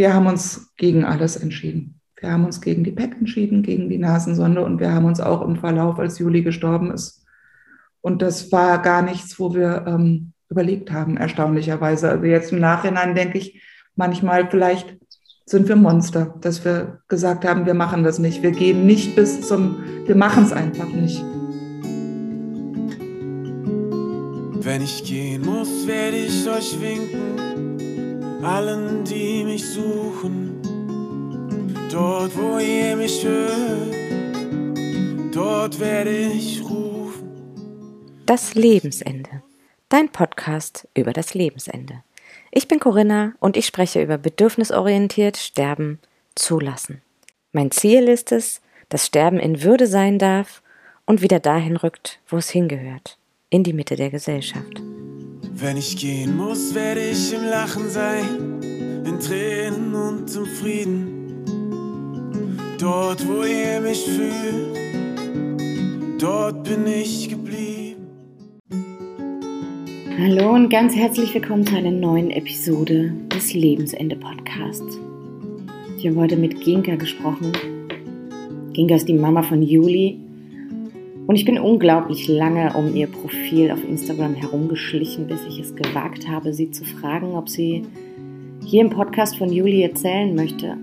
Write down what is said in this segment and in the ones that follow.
wir haben uns gegen alles entschieden. Wir haben uns gegen die PEC entschieden, gegen die Nasensonde und wir haben uns auch im Verlauf, als Juli gestorben ist. Und das war gar nichts, wo wir ähm, überlegt haben, erstaunlicherweise. Also jetzt im Nachhinein denke ich manchmal, vielleicht sind wir Monster, dass wir gesagt haben, wir machen das nicht. Wir gehen nicht bis zum, wir machen es einfach nicht. Wenn ich gehen muss, werde ich euch winken, allen, die mich suchen. Dort, wo ihr mich hört, dort werde ich rufen. Das Lebensende. Dein Podcast über das Lebensende. Ich bin Corinna und ich spreche über bedürfnisorientiert Sterben zulassen. Mein Ziel ist es, dass Sterben in Würde sein darf und wieder dahin rückt, wo es hingehört in die Mitte der Gesellschaft. Wenn ich gehen muss, werde ich im Lachen sein, in Tränen und im Frieden. Dort, wo ihr mich fühlt, dort bin ich geblieben. Hallo und ganz herzlich willkommen zu einer neuen Episode des Lebensende Podcasts. Ich habe heute mit Ginka gesprochen. Ginka ist die Mama von Juli und ich bin unglaublich lange um ihr Profil auf Instagram herumgeschlichen, bis ich es gewagt habe, sie zu fragen, ob sie hier im Podcast von Juli erzählen möchte.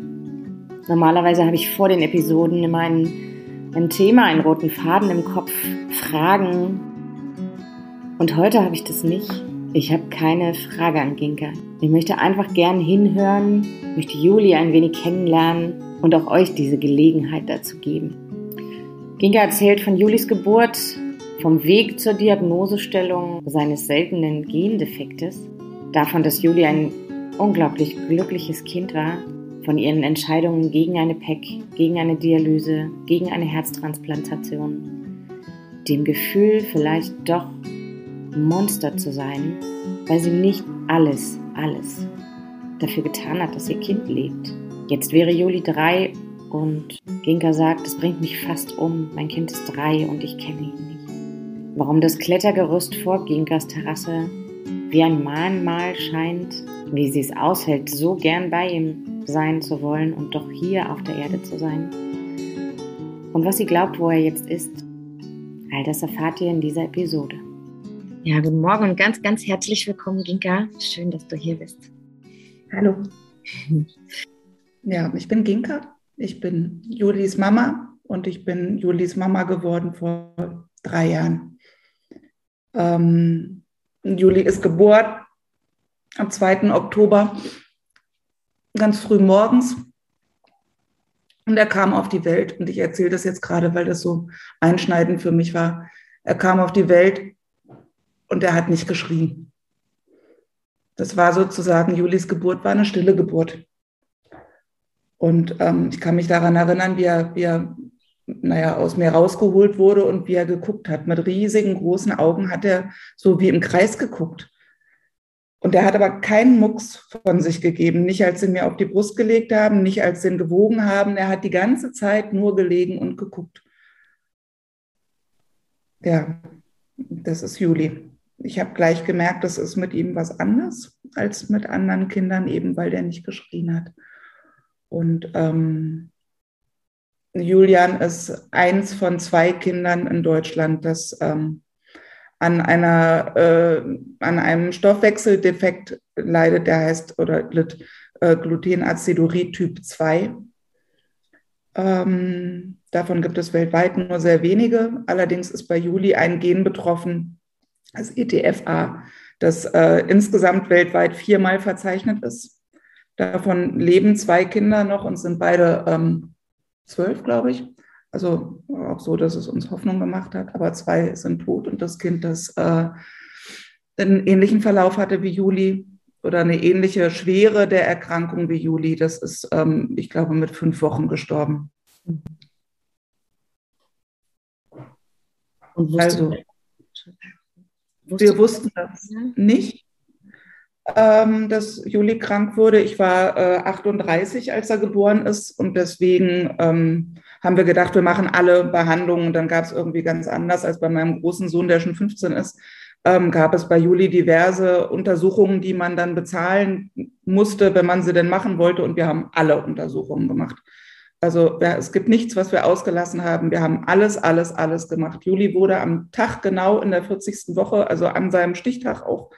Normalerweise habe ich vor den Episoden immer ein, ein Thema, einen roten Faden im Kopf, Fragen. Und heute habe ich das nicht. Ich habe keine Frage an Ginka. Ich möchte einfach gern hinhören, möchte Juli ein wenig kennenlernen und auch euch diese Gelegenheit dazu geben. Ginga erzählt von Julis Geburt, vom Weg zur Diagnosestellung seines seltenen Gendefektes, davon, dass Juli ein unglaublich glückliches Kind war, von ihren Entscheidungen gegen eine PEC, gegen eine Dialyse, gegen eine Herztransplantation, dem Gefühl, vielleicht doch Monster zu sein, weil sie nicht alles, alles dafür getan hat, dass ihr Kind lebt. Jetzt wäre Juli drei und Ginka sagt, es bringt mich fast um. Mein Kind ist drei und ich kenne ihn nicht. Warum das Klettergerüst vor Ginkas Terrasse wie ein Mahnmal scheint, wie sie es aushält, so gern bei ihm sein zu wollen und doch hier auf der Erde zu sein. Und was sie glaubt, wo er jetzt ist, all das erfahrt ihr in dieser Episode. Ja, guten Morgen und ganz, ganz herzlich willkommen, Ginka. Schön, dass du hier bist. Hallo. Ja, ich bin Ginka. Ich bin Julis Mama und ich bin Julis Mama geworden vor drei Jahren. Ähm, Juli ist geboren am 2. Oktober, ganz früh morgens. Und er kam auf die Welt. Und ich erzähle das jetzt gerade, weil das so einschneidend für mich war. Er kam auf die Welt und er hat nicht geschrien. Das war sozusagen, Julis Geburt war eine stille Geburt. Und ähm, ich kann mich daran erinnern, wie er, wie er naja, aus mir rausgeholt wurde und wie er geguckt hat. Mit riesigen, großen Augen hat er so wie im Kreis geguckt. Und er hat aber keinen Mucks von sich gegeben, nicht als sie mir auf die Brust gelegt haben, nicht als sie ihn gewogen haben. Er hat die ganze Zeit nur gelegen und geguckt. Ja, das ist Juli. Ich habe gleich gemerkt, das ist mit ihm was anderes als mit anderen Kindern, eben weil der nicht geschrien hat. Und ähm, Julian ist eins von zwei Kindern in Deutschland, das ähm, an, einer, äh, an einem Stoffwechseldefekt leidet, der heißt oder litt äh, Glutenacidurie Typ 2. Ähm, davon gibt es weltweit nur sehr wenige. Allerdings ist bei Juli ein Gen betroffen, das ETFA, das äh, insgesamt weltweit viermal verzeichnet ist. Davon leben zwei Kinder noch und sind beide ähm, zwölf, glaube ich. Also auch so, dass es uns Hoffnung gemacht hat. Aber zwei sind tot und das Kind, das äh, einen ähnlichen Verlauf hatte wie Juli oder eine ähnliche Schwere der Erkrankung wie Juli, das ist, ähm, ich glaube, mit fünf Wochen gestorben. also, wir wussten das nicht ähm, dass Juli krank wurde. Ich war äh, 38, als er geboren ist und deswegen ähm, haben wir gedacht, wir machen alle Behandlungen. Und dann gab es irgendwie ganz anders als bei meinem großen Sohn, der schon 15 ist, ähm, gab es bei Juli diverse Untersuchungen, die man dann bezahlen musste, wenn man sie denn machen wollte. Und wir haben alle Untersuchungen gemacht. Also ja, es gibt nichts, was wir ausgelassen haben. Wir haben alles, alles, alles gemacht. Juli wurde am Tag genau in der 40. Woche, also an seinem Stichtag auch,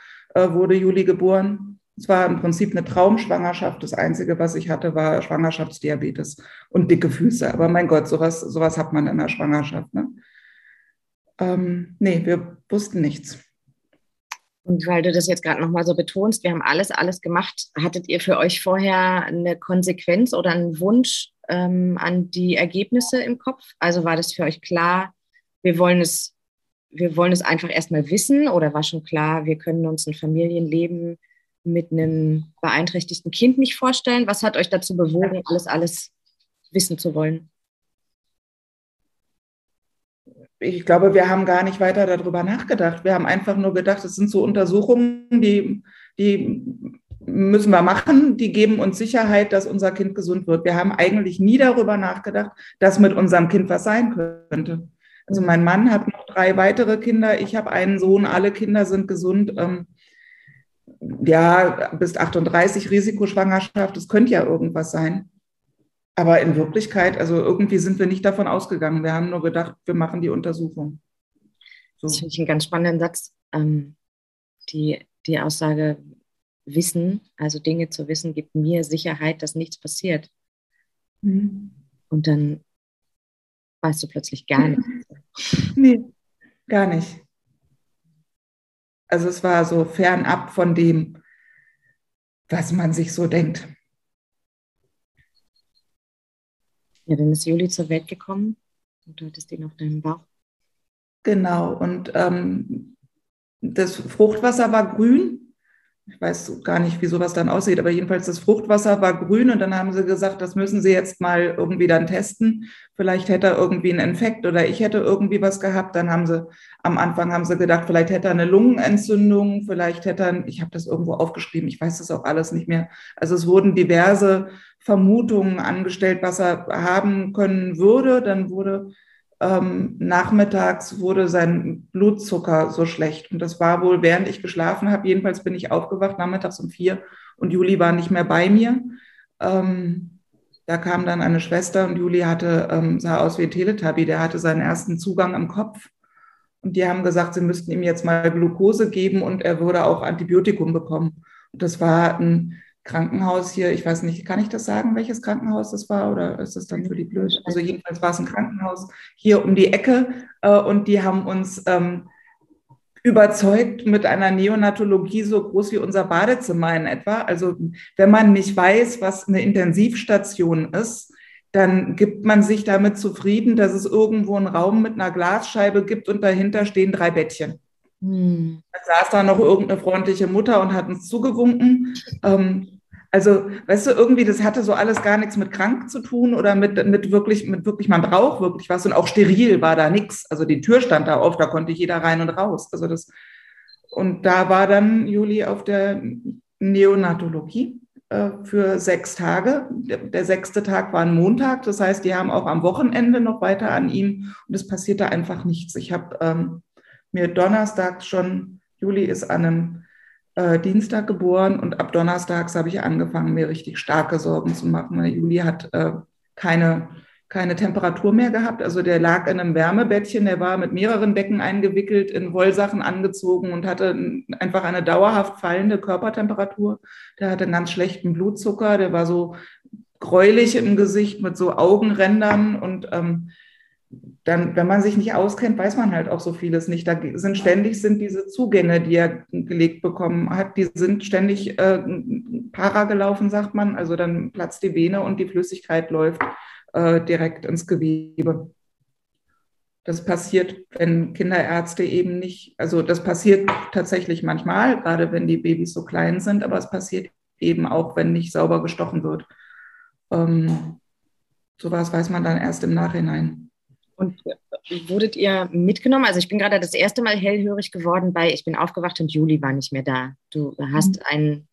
wurde Juli geboren. Es war im Prinzip eine Traumschwangerschaft. Das Einzige, was ich hatte, war Schwangerschaftsdiabetes und dicke Füße. Aber mein Gott, sowas, sowas hat man in der Schwangerschaft. Ne? Ähm, nee, wir wussten nichts. Und weil du das jetzt gerade nochmal so betonst, wir haben alles, alles gemacht. Hattet ihr für euch vorher eine Konsequenz oder einen Wunsch ähm, an die Ergebnisse im Kopf? Also war das für euch klar, wir wollen es, wir wollen es einfach erstmal wissen oder war schon klar, wir können uns ein Familienleben mit einem beeinträchtigten Kind nicht vorstellen? Was hat euch dazu bewogen, alles, alles wissen zu wollen? ich glaube, wir haben gar nicht weiter darüber nachgedacht. Wir haben einfach nur gedacht, es sind so Untersuchungen, die, die müssen wir machen, die geben uns Sicherheit, dass unser Kind gesund wird. Wir haben eigentlich nie darüber nachgedacht, dass mit unserem Kind was sein könnte. Also mein Mann hat noch drei weitere Kinder, ich habe einen Sohn, alle Kinder sind gesund. Ähm, ja, bis 38 Risikoschwangerschaft, es könnte ja irgendwas sein. Aber in Wirklichkeit, also irgendwie sind wir nicht davon ausgegangen. Wir haben nur gedacht, wir machen die Untersuchung. So. Das finde ich einen ganz spannenden Satz. Ähm, die, die Aussage, Wissen, also Dinge zu wissen, gibt mir Sicherheit, dass nichts passiert. Mhm. Und dann weißt du plötzlich gar nichts. Nee, gar nicht. Also es war so fernab von dem, was man sich so denkt. Ja, dann ist Juli zur Welt gekommen und du hattest ihn auf deinem Bauch. Genau, und ähm, das Fruchtwasser war grün. Ich weiß gar nicht, wie sowas dann aussieht, aber jedenfalls das Fruchtwasser war grün und dann haben sie gesagt, das müssen sie jetzt mal irgendwie dann testen. Vielleicht hätte er irgendwie einen Infekt oder ich hätte irgendwie was gehabt. Dann haben sie, am Anfang haben sie gedacht, vielleicht hätte er eine Lungenentzündung, vielleicht hätte er, ich habe das irgendwo aufgeschrieben, ich weiß das auch alles nicht mehr. Also es wurden diverse Vermutungen angestellt, was er haben können würde. Dann wurde ähm, nachmittags wurde sein Blutzucker so schlecht. Und das war wohl, während ich geschlafen habe. Jedenfalls bin ich aufgewacht nachmittags um vier und Juli war nicht mehr bei mir. Ähm, da kam dann eine Schwester und Juli hatte, ähm, sah aus wie ein Teletubby, der hatte seinen ersten Zugang im Kopf. Und die haben gesagt, sie müssten ihm jetzt mal Glucose geben und er würde auch Antibiotikum bekommen. Und das war ein Krankenhaus hier, ich weiß nicht, kann ich das sagen, welches Krankenhaus das war oder ist das dann für die blöd? Also jedenfalls war es ein Krankenhaus hier um die Ecke äh, und die haben uns ähm, überzeugt mit einer Neonatologie so groß wie unser Badezimmer in etwa. Also wenn man nicht weiß, was eine Intensivstation ist, dann gibt man sich damit zufrieden, dass es irgendwo einen Raum mit einer Glasscheibe gibt und dahinter stehen drei Bettchen. Hm. Da saß da noch irgendeine freundliche Mutter und hat uns zugewunken. Ähm, also, weißt du, irgendwie, das hatte so alles gar nichts mit krank zu tun oder mit, mit wirklich, mit wirklich, man braucht wirklich was und auch steril war da nichts. Also die Tür stand da auf, da konnte jeder rein und raus. Also das, und da war dann Juli auf der Neonatologie äh, für sechs Tage. Der, der, sechste Tag war ein Montag, das heißt, die haben auch am Wochenende noch weiter an ihm und es passierte einfach nichts. Ich habe ähm, mir donnerstags schon, Juli ist an einem äh, Dienstag geboren und ab Donnerstags habe ich angefangen, mir richtig starke Sorgen zu machen. Meine Juli hat äh, keine, keine Temperatur mehr gehabt. Also der lag in einem Wärmebettchen, der war mit mehreren Decken eingewickelt, in Wollsachen angezogen und hatte einfach eine dauerhaft fallende Körpertemperatur. Der hatte einen ganz schlechten Blutzucker, der war so gräulich im Gesicht mit so Augenrändern und ähm, dann, wenn man sich nicht auskennt, weiß man halt auch so vieles nicht. Da sind ständig sind diese Zugänge, die er gelegt bekommen hat, die sind ständig äh, para gelaufen, sagt man. Also dann platzt die Vene und die Flüssigkeit läuft äh, direkt ins Gewebe. Das passiert, wenn Kinderärzte eben nicht, also das passiert tatsächlich manchmal, gerade wenn die Babys so klein sind, aber es passiert eben auch, wenn nicht sauber gestochen wird. Ähm, sowas weiß man dann erst im Nachhinein. Und wurdet ihr mitgenommen? Also ich bin gerade das erste Mal hellhörig geworden bei, ich bin aufgewacht und Juli war nicht mehr da. Du hast mhm. ein,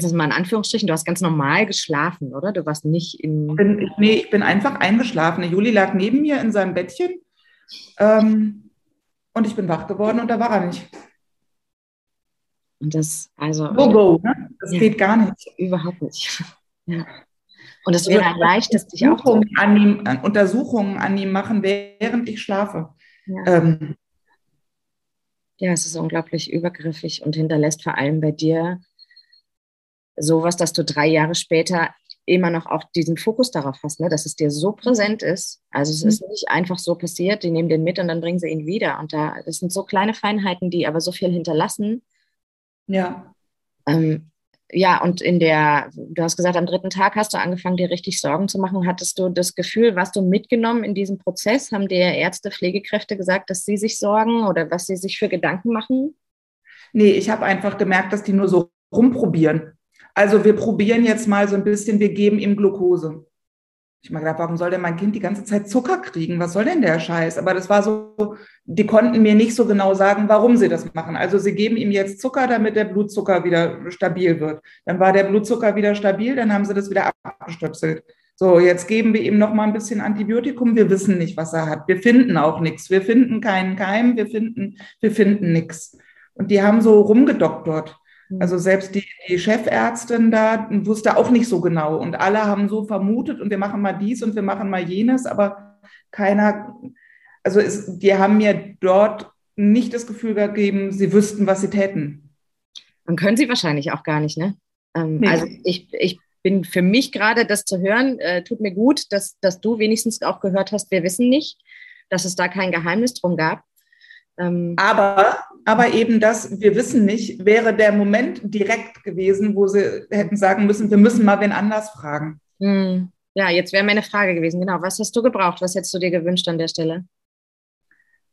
das mal in Anführungsstrichen, du hast ganz normal geschlafen, oder? Du warst nicht in... Ich bin, nee, ich bin einfach eingeschlafen. Juli lag neben mir in seinem Bettchen ähm, und ich bin wach geworden und da war er nicht. Und das, also. Go, go, ne? Das ja, geht gar nicht. Überhaupt nicht. Ja. Und es wäre ein leichtes, dich auch zu an ihm, an Untersuchungen an ihm machen, während ich schlafe. Ja. Ähm. ja, es ist unglaublich übergriffig und hinterlässt vor allem bei dir sowas, dass du drei Jahre später immer noch auch diesen Fokus darauf hast, ne, dass es dir so präsent ist. Also es mhm. ist nicht einfach so passiert, die nehmen den mit und dann bringen sie ihn wieder. Und da, das sind so kleine Feinheiten, die aber so viel hinterlassen. Ja. Ähm, ja, und in der, du hast gesagt, am dritten Tag hast du angefangen, dir richtig Sorgen zu machen. Hattest du das Gefühl, warst du mitgenommen in diesem Prozess? Haben dir Ärzte, Pflegekräfte gesagt, dass sie sich sorgen oder was sie sich für Gedanken machen? Nee, ich habe einfach gemerkt, dass die nur so rumprobieren. Also wir probieren jetzt mal so ein bisschen, wir geben ihm Glucose. Ich mir gedacht, warum soll denn mein Kind die ganze Zeit Zucker kriegen? Was soll denn der Scheiß? Aber das war so, die konnten mir nicht so genau sagen, warum sie das machen. Also sie geben ihm jetzt Zucker, damit der Blutzucker wieder stabil wird. Dann war der Blutzucker wieder stabil, dann haben sie das wieder abgestöpselt. So, jetzt geben wir ihm noch mal ein bisschen Antibiotikum. Wir wissen nicht, was er hat. Wir finden auch nichts. Wir finden keinen Keim. Wir finden, wir finden nichts. Und die haben so rumgedoktert. Mhm. Also selbst die, die, Chefärztin da wusste auch nicht so genau. Und alle haben so vermutet und wir machen mal dies und wir machen mal jenes, aber keiner, also es, die haben mir dort nicht das Gefühl gegeben, sie wüssten, was sie täten. Man können sie wahrscheinlich auch gar nicht, ne? Ähm, nee. Also ich, ich bin für mich gerade, das zu hören, äh, tut mir gut, dass, dass du wenigstens auch gehört hast, wir wissen nicht, dass es da kein Geheimnis drum gab. Ähm, aber, aber eben das, wir wissen nicht, wäre der Moment direkt gewesen, wo sie hätten sagen müssen, wir müssen mal wen anders fragen. Hm. Ja, jetzt wäre meine Frage gewesen, genau. Was hast du gebraucht? Was hättest du dir gewünscht an der Stelle?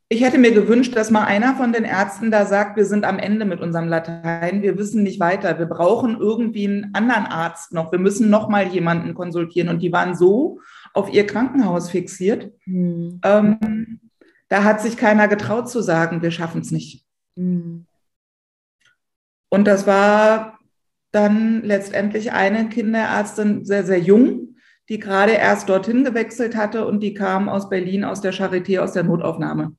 Ich hätte mir gewünscht, dass mal einer von den Ärzten da sagt, wir sind am Ende mit unserem Latein, wir wissen nicht weiter, wir brauchen irgendwie einen anderen Arzt noch, wir müssen noch mal jemanden konsultieren. Und die waren so auf ihr Krankenhaus fixiert, hm. ähm, da hat sich keiner getraut zu sagen, wir schaffen es nicht. Mhm. Und das war dann letztendlich eine Kinderärztin, sehr, sehr jung, die gerade erst dorthin gewechselt hatte und die kam aus Berlin, aus der Charité, aus der Notaufnahme.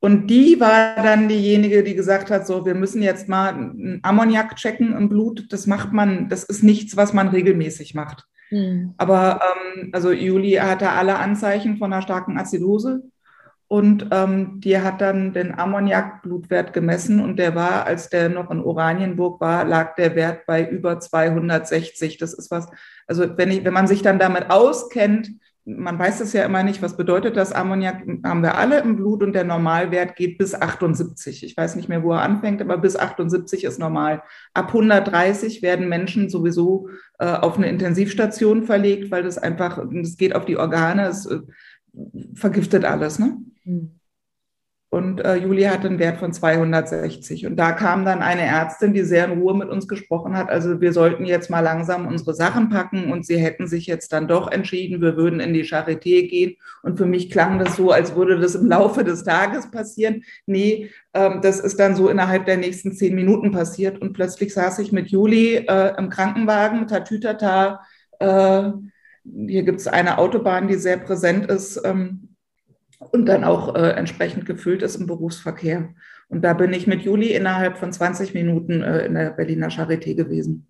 Und die war dann diejenige, die gesagt hat, so, wir müssen jetzt mal einen Ammoniak checken im Blut. Das macht man, das ist nichts, was man regelmäßig macht. Mhm. Aber ähm, also Juli hatte alle Anzeichen von einer starken Azidose. Und ähm, die hat dann den Ammoniakblutwert gemessen und der war, als der noch in Oranienburg war, lag der Wert bei über 260. Das ist was, also wenn, ich, wenn man sich dann damit auskennt, man weiß das ja immer nicht, was bedeutet das? Ammoniak haben wir alle im Blut und der Normalwert geht bis 78. Ich weiß nicht mehr, wo er anfängt, aber bis 78 ist normal. Ab 130 werden Menschen sowieso äh, auf eine Intensivstation verlegt, weil das einfach, es geht auf die Organe, es äh, vergiftet alles. Ne? Mhm. Und äh, Juli hatte einen Wert von 260. Und da kam dann eine Ärztin, die sehr in Ruhe mit uns gesprochen hat. Also wir sollten jetzt mal langsam unsere Sachen packen. Und sie hätten sich jetzt dann doch entschieden, wir würden in die Charité gehen. Und für mich klang das so, als würde das im Laufe des Tages passieren. Nee, ähm, das ist dann so innerhalb der nächsten zehn Minuten passiert. Und plötzlich saß ich mit Juli äh, im Krankenwagen, tatütata. Äh, hier gibt es eine Autobahn, die sehr präsent ist. Ähm, und dann auch äh, entsprechend gefüllt ist im Berufsverkehr. Und da bin ich mit Juli innerhalb von 20 Minuten äh, in der Berliner Charité gewesen.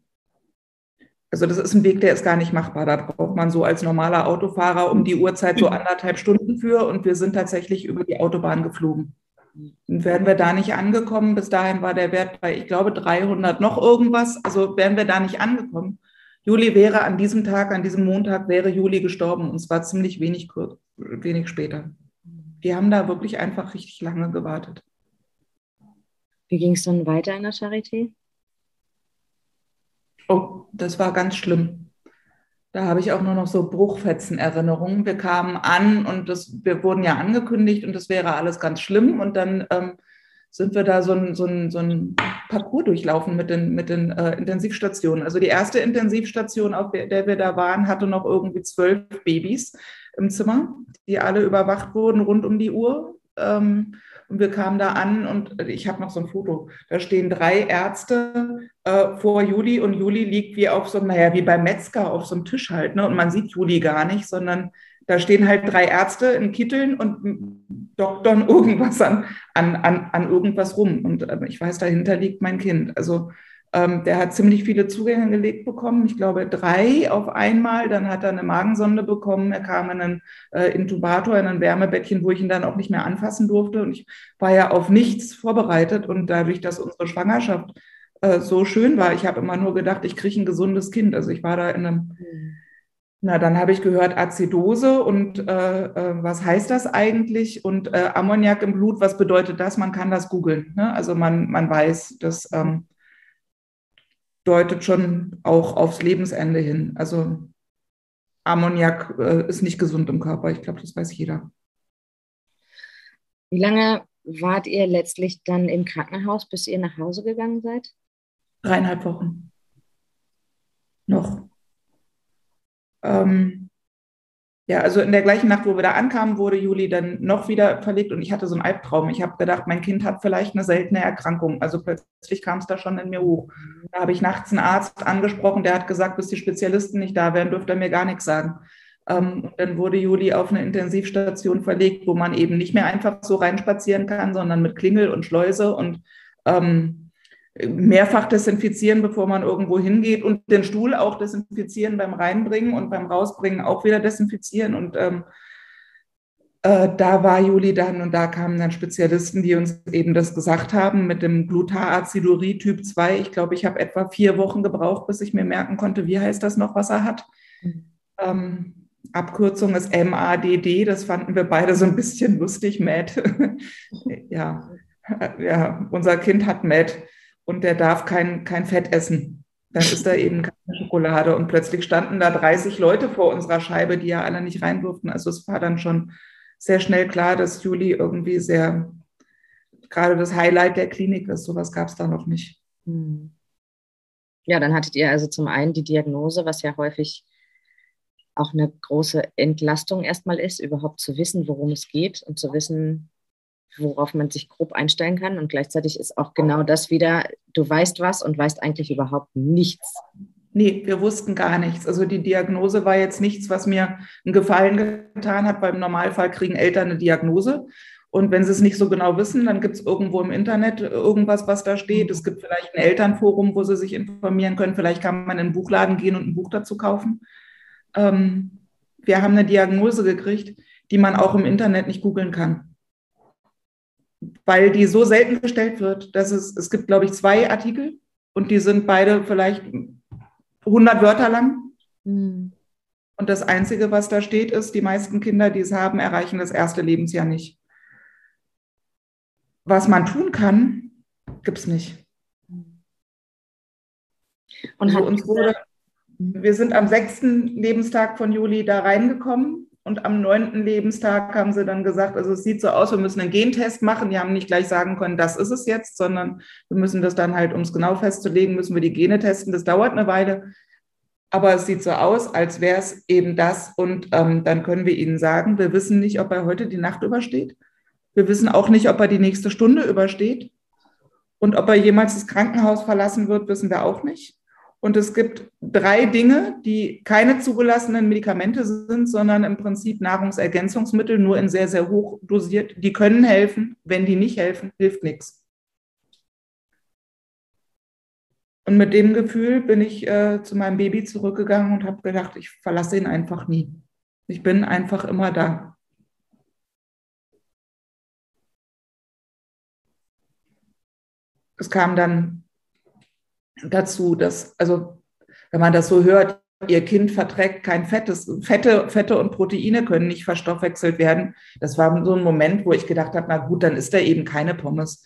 Also das ist ein Weg, der ist gar nicht machbar. Da braucht man so als normaler Autofahrer um die Uhrzeit so anderthalb Stunden für und wir sind tatsächlich über die Autobahn geflogen. Und wären wir da nicht angekommen, bis dahin war der Wert bei, ich glaube, 300 noch irgendwas. Also wären wir da nicht angekommen. Juli wäre an diesem Tag, an diesem Montag wäre Juli gestorben und zwar ziemlich wenig, wenig später die haben da wirklich einfach richtig lange gewartet. Wie ging es dann weiter in der Charité? Oh, das war ganz schlimm. Da habe ich auch nur noch so Bruchfetzen-Erinnerungen. Wir kamen an und das, wir wurden ja angekündigt und das wäre alles ganz schlimm. Und dann ähm, sind wir da so ein, so ein, so ein Parcours durchlaufen mit den, mit den äh, Intensivstationen. Also die erste Intensivstation, auf der wir da waren, hatte noch irgendwie zwölf Babys im Zimmer, die alle überwacht wurden rund um die Uhr. Ähm, und wir kamen da an und ich habe noch so ein Foto. Da stehen drei Ärzte äh, vor Juli und Juli liegt wie auf so, naja, wie beim Metzger auf so einem Tisch halt. Ne? Und man sieht Juli gar nicht, sondern Da stehen halt drei Ärzte in Kitteln und doktern irgendwas an, an, an, an irgendwas rum. Und äh, ich weiß, dahinter liegt mein Kind. Also ähm, der hat ziemlich viele Zugänge gelegt bekommen. Ich glaube drei auf einmal. Dann hat er eine Magensonde bekommen. Er kam in einen äh, Intubator, in ein Wärmebettchen, wo ich ihn dann auch nicht mehr anfassen durfte. Und ich war ja auf nichts vorbereitet. Und dadurch, dass unsere Schwangerschaft äh, so schön war, ich habe immer nur gedacht, ich kriege ein gesundes Kind. Also ich war da in einem mhm na, dann habe ich gehört Azidose und äh, äh, was heißt das eigentlich? Und äh, Ammoniak im Blut, was bedeutet das? Man kann das googeln. Ne? Also man, man weiß, das ähm, deutet schon auch aufs Lebensende hin. Also Ammoniak äh, ist nicht gesund im Körper. Ich glaube, das weiß jeder. Wie lange wart ihr letztlich dann im Krankenhaus, bis ihr nach Hause gegangen seid? Dreieinhalb Wochen. Noch. Ähm, ja, also in der gleichen Nacht, wo wir da ankamen, wurde Juli dann noch wieder verlegt und ich hatte so einen Albtraum. Ich habe gedacht, mein Kind hat vielleicht eine seltene Erkrankung. Also plötzlich kam es da schon in mir hoch. Da habe ich nachts einen Arzt angesprochen, der hat gesagt, bis die Spezialisten nicht da wären, dürfte er mir gar nichts sagen. Ähm, und dann wurde Juli auf eine Intensivstation verlegt, wo man eben nicht mehr einfach so reinspazieren kann, sondern mit Klingel und Schleuse und ähm, mehrfach desinfizieren, bevor man irgendwo hingeht und den Stuhl auch desinfizieren beim Reinbringen und beim Rausbringen auch wieder desinfizieren. Und ähm, äh, da war Juli dann und da kamen dann Spezialisten, die uns eben das gesagt haben mit dem Glutaracidurie Typ 2. Ich glaube, ich habe etwa vier Wochen gebraucht, bis ich mir merken konnte, wie heißt das noch, was er hat. Ähm, Abkürzung ist MADD, das fanden wir beide so ein bisschen lustig, MAD. ja. ja, unser Kind hat MAD und der darf kein, kein Fett essen. Dann ist da eben keine Schokolade. Und plötzlich standen da 30 Leute vor unserer Scheibe, die ja alle nicht rein durften. Also es war dann schon sehr schnell klar, dass Juli irgendwie sehr, gerade das Highlight der Klinik ist. Sowas gab es da noch nicht. Hm. Ja, dann hattet ihr also zum einen die Diagnose, was ja häufig auch eine große Entlastung erstmal ist, überhaupt zu wissen, worum es geht und zu wissen, worauf man sich grob einstellen kann. Und gleichzeitig ist auch genau das wieder, du weißt was und weißt eigentlich überhaupt nichts. Nee, wir wussten gar nichts. Also die Diagnose war jetzt nichts, was mir einen Gefallen getan hat. Beim Normalfall kriegen Eltern eine Diagnose. Und wenn sie es nicht so genau wissen, dann gibt es irgendwo im Internet irgendwas, was da steht. Es gibt vielleicht ein Elternforum, wo sie sich informieren können. Vielleicht kann man in einen Buchladen gehen und ein Buch dazu kaufen. Ähm, wir haben eine Diagnose gekriegt, die man auch im Internet nicht googeln kann weil die so selten gestellt wird, dass es, es gibt, glaube ich, zwei Artikel und die sind beide vielleicht 100 Wörter lang. Mhm. Und das Einzige, was da steht, ist, die meisten Kinder, die es haben, erreichen das erste Lebensjahr nicht. Was man tun kann, gibt es nicht. Und also uns wurde, wir sind am sechsten Lebenstag von Juli da reingekommen und am neunten Lebenstag haben sie dann gesagt, also es sieht so aus, wir müssen einen Gentest machen. Die haben nicht gleich sagen können, das ist es jetzt, sondern wir müssen das dann halt, um es genau festzulegen, müssen wir die Gene testen. Das dauert eine Weile. Aber es sieht so aus, als wäre es eben das. Und ähm, dann können wir Ihnen sagen, wir wissen nicht, ob er heute die Nacht übersteht. Wir wissen auch nicht, ob er die nächste Stunde übersteht. Und ob er jemals das Krankenhaus verlassen wird, wissen wir auch nicht. Und es gibt drei Dinge, die keine zugelassenen Medikamente sind, sondern im Prinzip Nahrungsergänzungsmittel, nur in sehr, sehr hoch dosiert. Die können helfen. Wenn die nicht helfen, hilft nichts. Und mit dem Gefühl bin ich äh, zu meinem Baby zurückgegangen und habe gedacht, ich verlasse ihn einfach nie. Ich bin einfach immer da. Es kam dann dazu, dass, also wenn man das so hört, ihr Kind verträgt kein Fettes, Fette, Fette und Proteine können nicht verstoffwechselt werden. Das war so ein Moment, wo ich gedacht habe, na gut, dann ist er eben keine Pommes.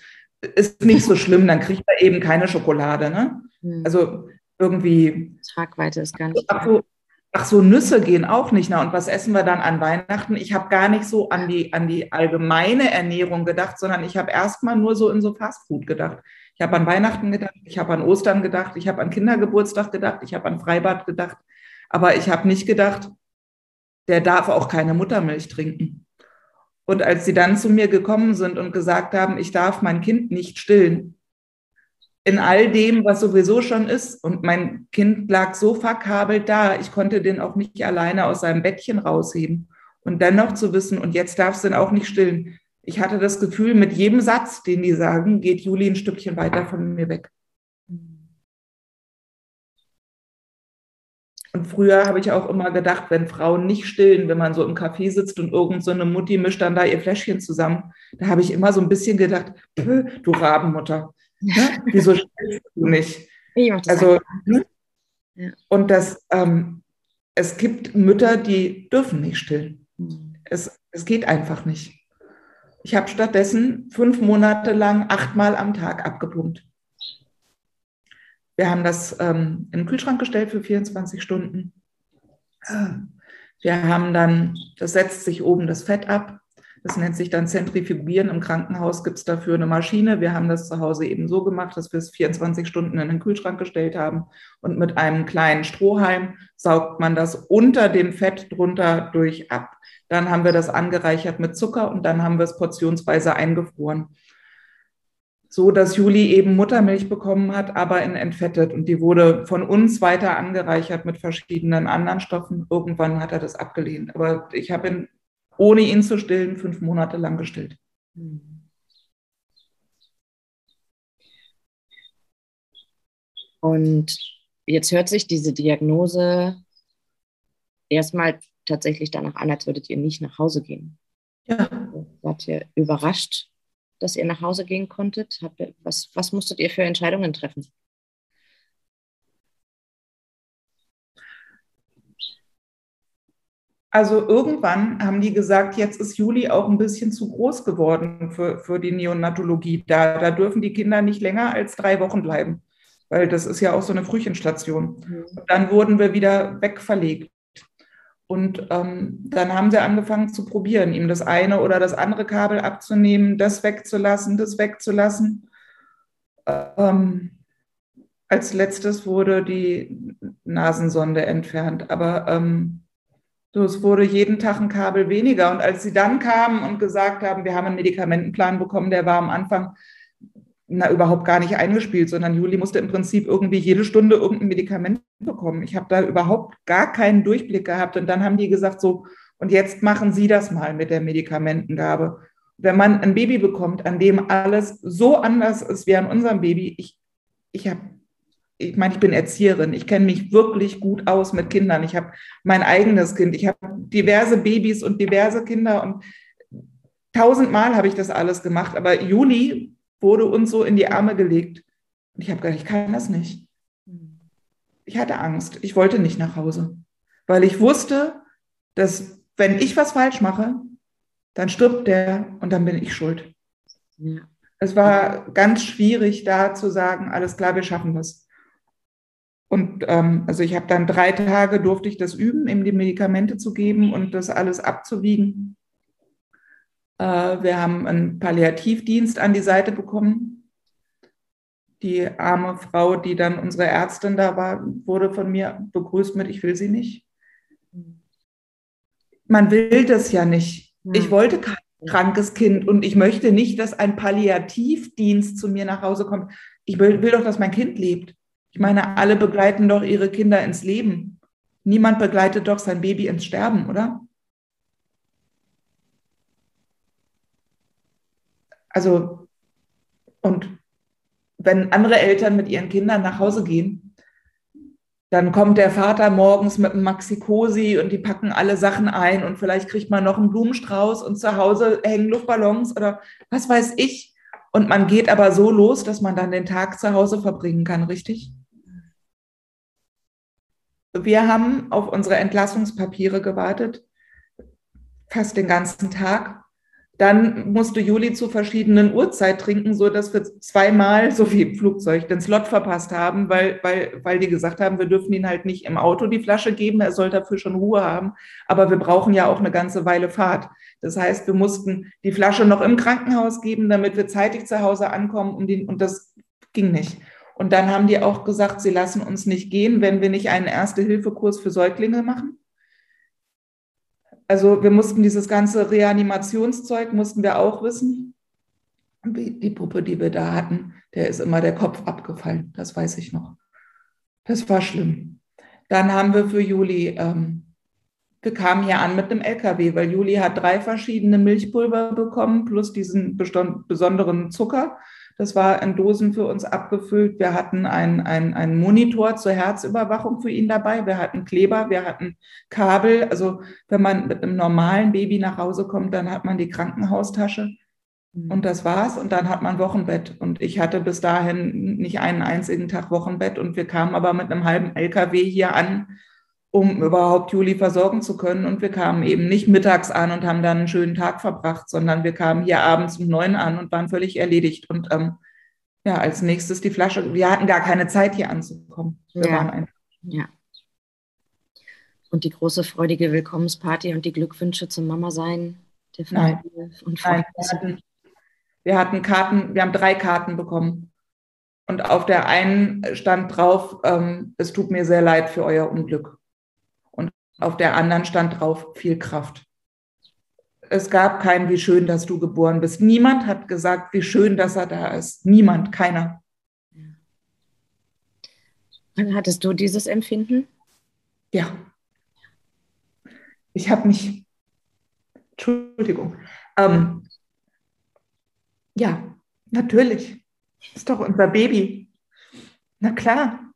Ist nicht so schlimm, dann kriegt er eben keine Schokolade. Ne? Hm. Also irgendwie. Tragweite ist gar nicht. Ach so, ach so, Nüsse gehen auch nicht. Na, und was essen wir dann an Weihnachten? Ich habe gar nicht so an die, an die allgemeine Ernährung gedacht, sondern ich habe erstmal nur so in so Fastfood gedacht. Ich habe an Weihnachten gedacht, ich habe an Ostern gedacht, ich habe an Kindergeburtstag gedacht, ich habe an Freibad gedacht, aber ich habe nicht gedacht, der darf auch keine Muttermilch trinken. Und als sie dann zu mir gekommen sind und gesagt haben, ich darf mein Kind nicht stillen, in all dem, was sowieso schon ist, und mein Kind lag so verkabelt da, ich konnte den auch nicht alleine aus seinem Bettchen rausheben. Und dennoch zu wissen, und jetzt darfst du dann auch nicht stillen. Ich hatte das Gefühl, mit jedem Satz, den die sagen, geht Juli ein Stückchen weiter von mir weg. Und früher habe ich auch immer gedacht, wenn Frauen nicht stillen, wenn man so im Café sitzt und irgend so eine Mutti mischt dann da ihr Fläschchen zusammen, da habe ich immer so ein bisschen gedacht, du Rabenmutter, ne? wieso stillst du nicht? Das also, ne? ja. und das, ähm, es gibt Mütter, die dürfen nicht stillen. Mhm. Es, es geht einfach nicht. Ich habe stattdessen fünf Monate lang achtmal am Tag abgepumpt. Wir haben das ähm, in den Kühlschrank gestellt für 24 Stunden. Wir haben dann, das setzt sich oben das Fett ab. Das nennt sich dann Zentrifugieren. Im Krankenhaus gibt es dafür eine Maschine. Wir haben das zu Hause eben so gemacht, dass wir es 24 Stunden in den Kühlschrank gestellt haben. Und mit einem kleinen Strohhalm saugt man das unter dem Fett drunter durch ab. Dann haben wir das angereichert mit Zucker und dann haben wir es portionsweise eingefroren so, dass Juli eben Muttermilch bekommen hat, aber in entfettet. Und die wurde von uns weiter angereichert mit verschiedenen anderen Stoffen. Irgendwann hat er das abgelehnt. Aber ich habe ihn, ohne ihn zu stillen, fünf Monate lang gestillt. Und jetzt hört sich diese Diagnose erstmal tatsächlich danach an, als würdet ihr nicht nach Hause gehen. Ja. Wart ihr überrascht, dass ihr nach Hause gehen konntet? Was, was musstet ihr für Entscheidungen treffen? Also irgendwann haben die gesagt, jetzt ist Juli auch ein bisschen zu groß geworden für, für die Neonatologie. Da, da dürfen die Kinder nicht länger als drei Wochen bleiben, weil das ist ja auch so eine Frühchenstation. Mhm. Und dann wurden wir wieder wegverlegt. Und ähm, dann haben sie angefangen zu probieren, ihm das eine oder das andere Kabel abzunehmen, das wegzulassen, das wegzulassen. Ähm, als letztes wurde die Nasensonde entfernt, aber ähm, so, es wurde jeden Tag ein Kabel weniger. Und als sie dann kamen und gesagt haben, wir haben einen Medikamentenplan bekommen, der war am Anfang na, überhaupt gar nicht eingespielt, sondern Juli musste im Prinzip irgendwie jede Stunde irgendein Medikament bekommen. Ich habe da überhaupt gar keinen Durchblick gehabt. Und dann haben die gesagt, so, und jetzt machen Sie das mal mit der Medikamentengabe. Wenn man ein Baby bekommt, an dem alles so anders ist wie an unserem Baby, ich, ich habe, ich meine, ich bin Erzieherin, ich kenne mich wirklich gut aus mit Kindern. Ich habe mein eigenes Kind, ich habe diverse Babys und diverse Kinder und tausendmal habe ich das alles gemacht. Aber Juli wurde uns so in die Arme gelegt. Und ich habe gedacht, ich kann das nicht. Ich hatte Angst. Ich wollte nicht nach Hause, weil ich wusste, dass wenn ich was falsch mache, dann stirbt der und dann bin ich schuld. Ja. Es war ganz schwierig, da zu sagen, alles klar, wir schaffen das. Und ähm, also ich habe dann drei Tage durfte ich das üben, ihm die Medikamente zu geben und das alles abzuwiegen. Äh, wir haben einen Palliativdienst an die Seite bekommen. Die arme Frau, die dann unsere Ärztin da war, wurde von mir begrüßt mit, ich will sie nicht. Man will das ja nicht. Ich wollte kein krankes Kind und ich möchte nicht, dass ein Palliativdienst zu mir nach Hause kommt. Ich will, will doch, dass mein Kind lebt. Ich meine, alle begleiten doch ihre Kinder ins Leben. Niemand begleitet doch sein Baby ins Sterben, oder? Also, und wenn andere Eltern mit ihren Kindern nach Hause gehen, dann kommt der Vater morgens mit einem Maxi-Cosi und die packen alle Sachen ein und vielleicht kriegt man noch einen Blumenstrauß und zu Hause hängen Luftballons oder was weiß ich. Und man geht aber so los, dass man dann den Tag zu Hause verbringen kann, richtig? Wir haben auf unsere Entlassungspapiere gewartet, fast den ganzen Tag. Dann musste Juli zu verschiedenen Uhrzeit trinken, so dass wir zweimal so im Flugzeug den Slot verpasst haben, weil, weil, weil die gesagt haben, wir dürfen ihn halt nicht im Auto die Flasche geben, er soll dafür schon Ruhe haben. Aber wir brauchen ja auch eine ganze Weile Fahrt. Das heißt, wir mussten die Flasche noch im Krankenhaus geben, damit wir zeitig zu Hause ankommen und, die, und das ging nicht. Und dann haben die auch gesagt, sie lassen uns nicht gehen, wenn wir nicht einen Erste-Hilfe-Kurs für Säuglinge machen. Also wir mussten dieses ganze Reanimationszeug, mussten wir auch wissen. Die Puppe, die wir da hatten, der ist immer der Kopf abgefallen, das weiß ich noch. Das war schlimm. Dann haben wir für Juli ähm, wir kamen hier an mit einem LKW, weil Juli hat drei verschiedene Milchpulver bekommen, plus diesen besonderen Zucker. Das war in Dosen für uns abgefüllt. Wir hatten einen ein Monitor zur Herzüberwachung für ihn dabei. Wir hatten Kleber, wir hatten Kabel. Also wenn man mit einem normalen Baby nach Hause kommt, dann hat man die Krankenhaustasche. Mhm. Und das war's. Und dann hat man Wochenbett. Und ich hatte bis dahin nicht einen einzigen Tag Wochenbett. Und wir kamen aber mit einem halben LKW hier an um überhaupt Juli versorgen zu können. Und wir kamen eben nicht mittags an und haben dann einen schönen Tag verbracht, sondern wir kamen hier abends um neun an und waren völlig erledigt. Und ähm, ja, als nächstes die Flasche. Wir hatten gar keine Zeit, hier anzukommen. Wir ja. waren einfach. Ja. Und die große freudige Willkommensparty und die Glückwünsche zum Mama sein der Familie Nein. und Nein, wir hatten, wir hatten Karten, wir haben drei Karten bekommen. Und auf der einen stand drauf, ähm, es tut mir sehr leid für euer Unglück. Auf der anderen stand drauf viel Kraft. Es gab kein, wie schön, dass du geboren bist. Niemand hat gesagt, wie schön, dass er da ist. Niemand, keiner. Wann hattest du dieses Empfinden? Ja. Ich habe mich, Entschuldigung, ähm, ja, natürlich. Ist doch unser Baby. Na klar.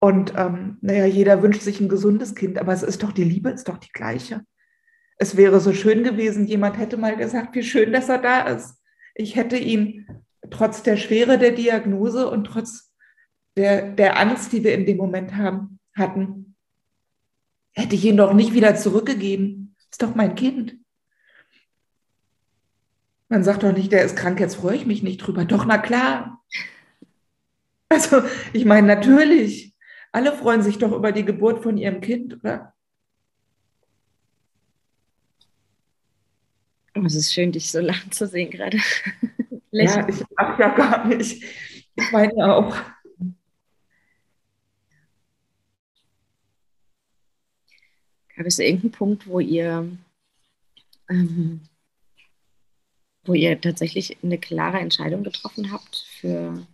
Und ähm, naja, jeder wünscht sich ein gesundes Kind, aber es ist doch die Liebe, ist doch die gleiche. Es wäre so schön gewesen, jemand hätte mal gesagt, wie schön, dass er da ist. Ich hätte ihn trotz der Schwere der Diagnose und trotz der, der Angst, die wir in dem Moment haben, hatten, hätte ich ihn doch nicht wieder zurückgegeben. Ist doch mein Kind. Man sagt doch nicht, der ist krank, jetzt freue ich mich nicht drüber. Doch, na klar. Also, ich meine, natürlich. Alle freuen sich doch über die Geburt von ihrem Kind, oder? Oh, es ist schön, dich so lachen zu sehen gerade. ja, ich mag ja gar nicht. Ich meine ja auch. Gab es irgendeinen Punkt, wo ihr, ähm, wo ihr tatsächlich eine klare Entscheidung getroffen habt für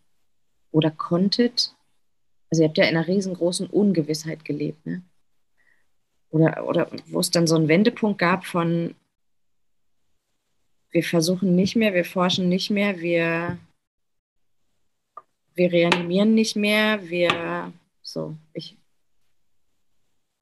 oder konntet, also ihr habt ja in einer riesengroßen Ungewissheit gelebt, ne? Oder, oder wo es dann so einen Wendepunkt gab von, wir versuchen nicht mehr, wir forschen nicht mehr, wir, wir reanimieren nicht mehr, wir, so, ich,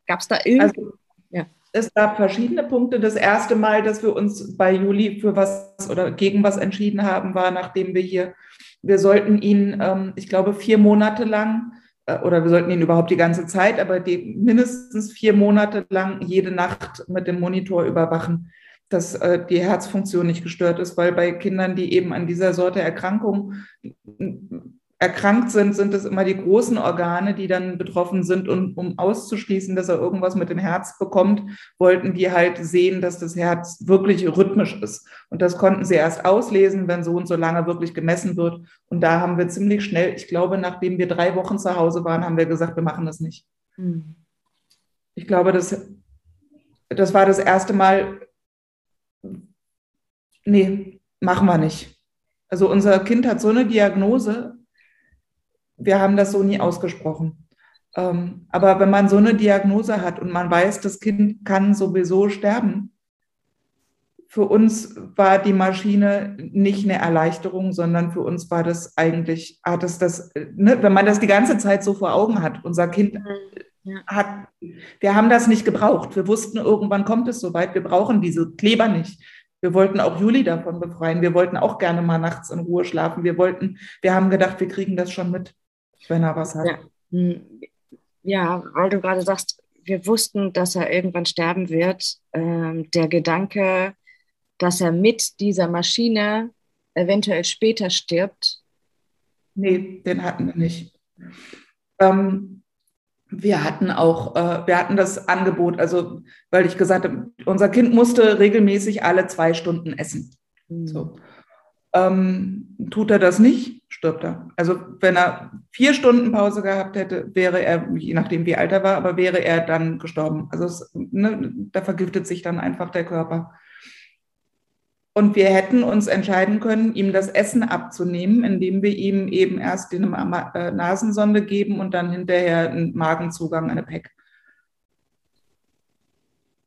gab es da irgendwie? Also, ja. Es gab verschiedene Punkte. Das erste Mal, dass wir uns bei Juli für was oder gegen was entschieden haben, war, nachdem wir hier, wir sollten ihn, ähm, ich glaube, vier Monate lang oder wir sollten ihn überhaupt die ganze Zeit, aber die mindestens vier Monate lang jede Nacht mit dem Monitor überwachen, dass äh, die Herzfunktion nicht gestört ist, weil bei Kindern, die eben an dieser Sorte Erkrankung erkrankt sind, sind es immer die großen Organe, die dann betroffen sind. Und um auszuschließen, dass er irgendwas mit dem Herz bekommt, wollten die halt sehen, dass das Herz wirklich rhythmisch ist. Und das konnten sie erst auslesen, wenn so und so lange wirklich gemessen wird. Und da haben wir ziemlich schnell, ich glaube, nachdem wir drei Wochen zu Hause waren, haben wir gesagt, wir machen das nicht. Mhm. Ich glaube, das, das war das erste Mal, nee, machen wir nicht. Also unser Kind hat so eine Diagnose, wir haben das so nie ausgesprochen. Ähm, aber wenn man so eine Diagnose hat und man weiß, das Kind kann sowieso sterben, für uns war die Maschine nicht eine Erleichterung, sondern für uns war das eigentlich, hat es das, ne, wenn man das die ganze Zeit so vor Augen hat, unser Kind mhm, hat, wir haben das nicht gebraucht. Wir wussten, irgendwann kommt es soweit, wir brauchen diese Kleber nicht. Wir wollten auch Juli davon befreien. Wir wollten auch gerne mal nachts in Ruhe schlafen. Wir wollten, wir haben gedacht, wir kriegen das schon mit wenn er was hat. Ja, hm. ja weil du gerade sagst, wir wussten, dass er irgendwann sterben wird. Ähm, der Gedanke, dass er mit dieser Maschine eventuell später stirbt. Nee, den hatten wir nicht. Ähm, wir hatten auch, äh, wir hatten das Angebot, also weil ich gesagt habe, unser Kind musste regelmäßig alle zwei Stunden essen. Mhm. So. Ähm, tut er das nicht, stirbt er. Also wenn er vier Stunden Pause gehabt hätte, wäre er, je nachdem wie alt er war, aber wäre er dann gestorben. Also es, ne, da vergiftet sich dann einfach der Körper. Und wir hätten uns entscheiden können, ihm das Essen abzunehmen, indem wir ihm eben erst eine äh, Nasensonde geben und dann hinterher einen Magenzugang, eine PEC.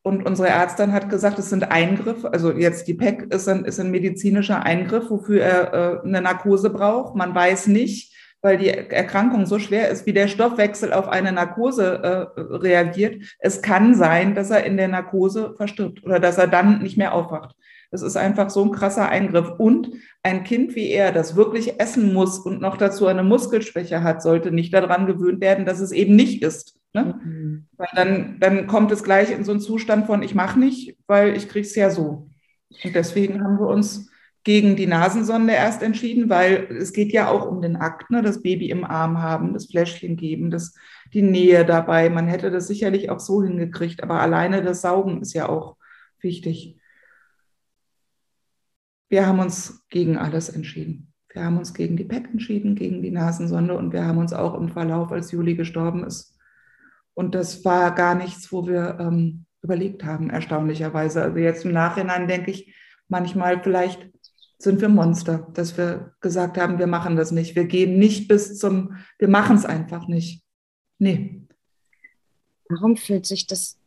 Und unsere Ärztin hat gesagt, es sind Eingriffe. Also jetzt die PEC ist ein, ist ein medizinischer Eingriff, wofür er äh, eine Narkose braucht. Man weiß nicht, weil die Erkrankung so schwer ist, wie der Stoffwechsel auf eine Narkose äh, reagiert. Es kann sein, dass er in der Narkose verstirbt oder dass er dann nicht mehr aufwacht. Das ist einfach so ein krasser Eingriff. Und ein Kind wie er, das wirklich essen muss und noch dazu eine Muskelschwäche hat, sollte nicht daran gewöhnt werden, dass es eben nicht ist. Ne? Mhm. Weil dann, dann kommt es gleich in so einen Zustand von, ich mache nicht, weil ich es ja so. Und deswegen haben wir uns gegen die Nasensonde erst entschieden, weil es geht ja auch um den Akt, ne? das Baby im Arm haben, das Fläschchen geben, das, die Nähe dabei. Man hätte das sicherlich auch so hingekriegt, aber alleine das Saugen ist ja auch wichtig. Wir haben uns gegen alles entschieden. Wir haben uns gegen die PEC entschieden, gegen die Nasensonde und wir haben uns auch im Verlauf, als Juli gestorben ist. Und das war gar nichts, wo wir ähm, überlegt haben, erstaunlicherweise. Also jetzt im Nachhinein denke ich manchmal, vielleicht sind wir Monster, dass wir gesagt haben, wir machen das nicht. Wir gehen nicht bis zum, wir machen es einfach nicht. Nee. Warum fühlt sich das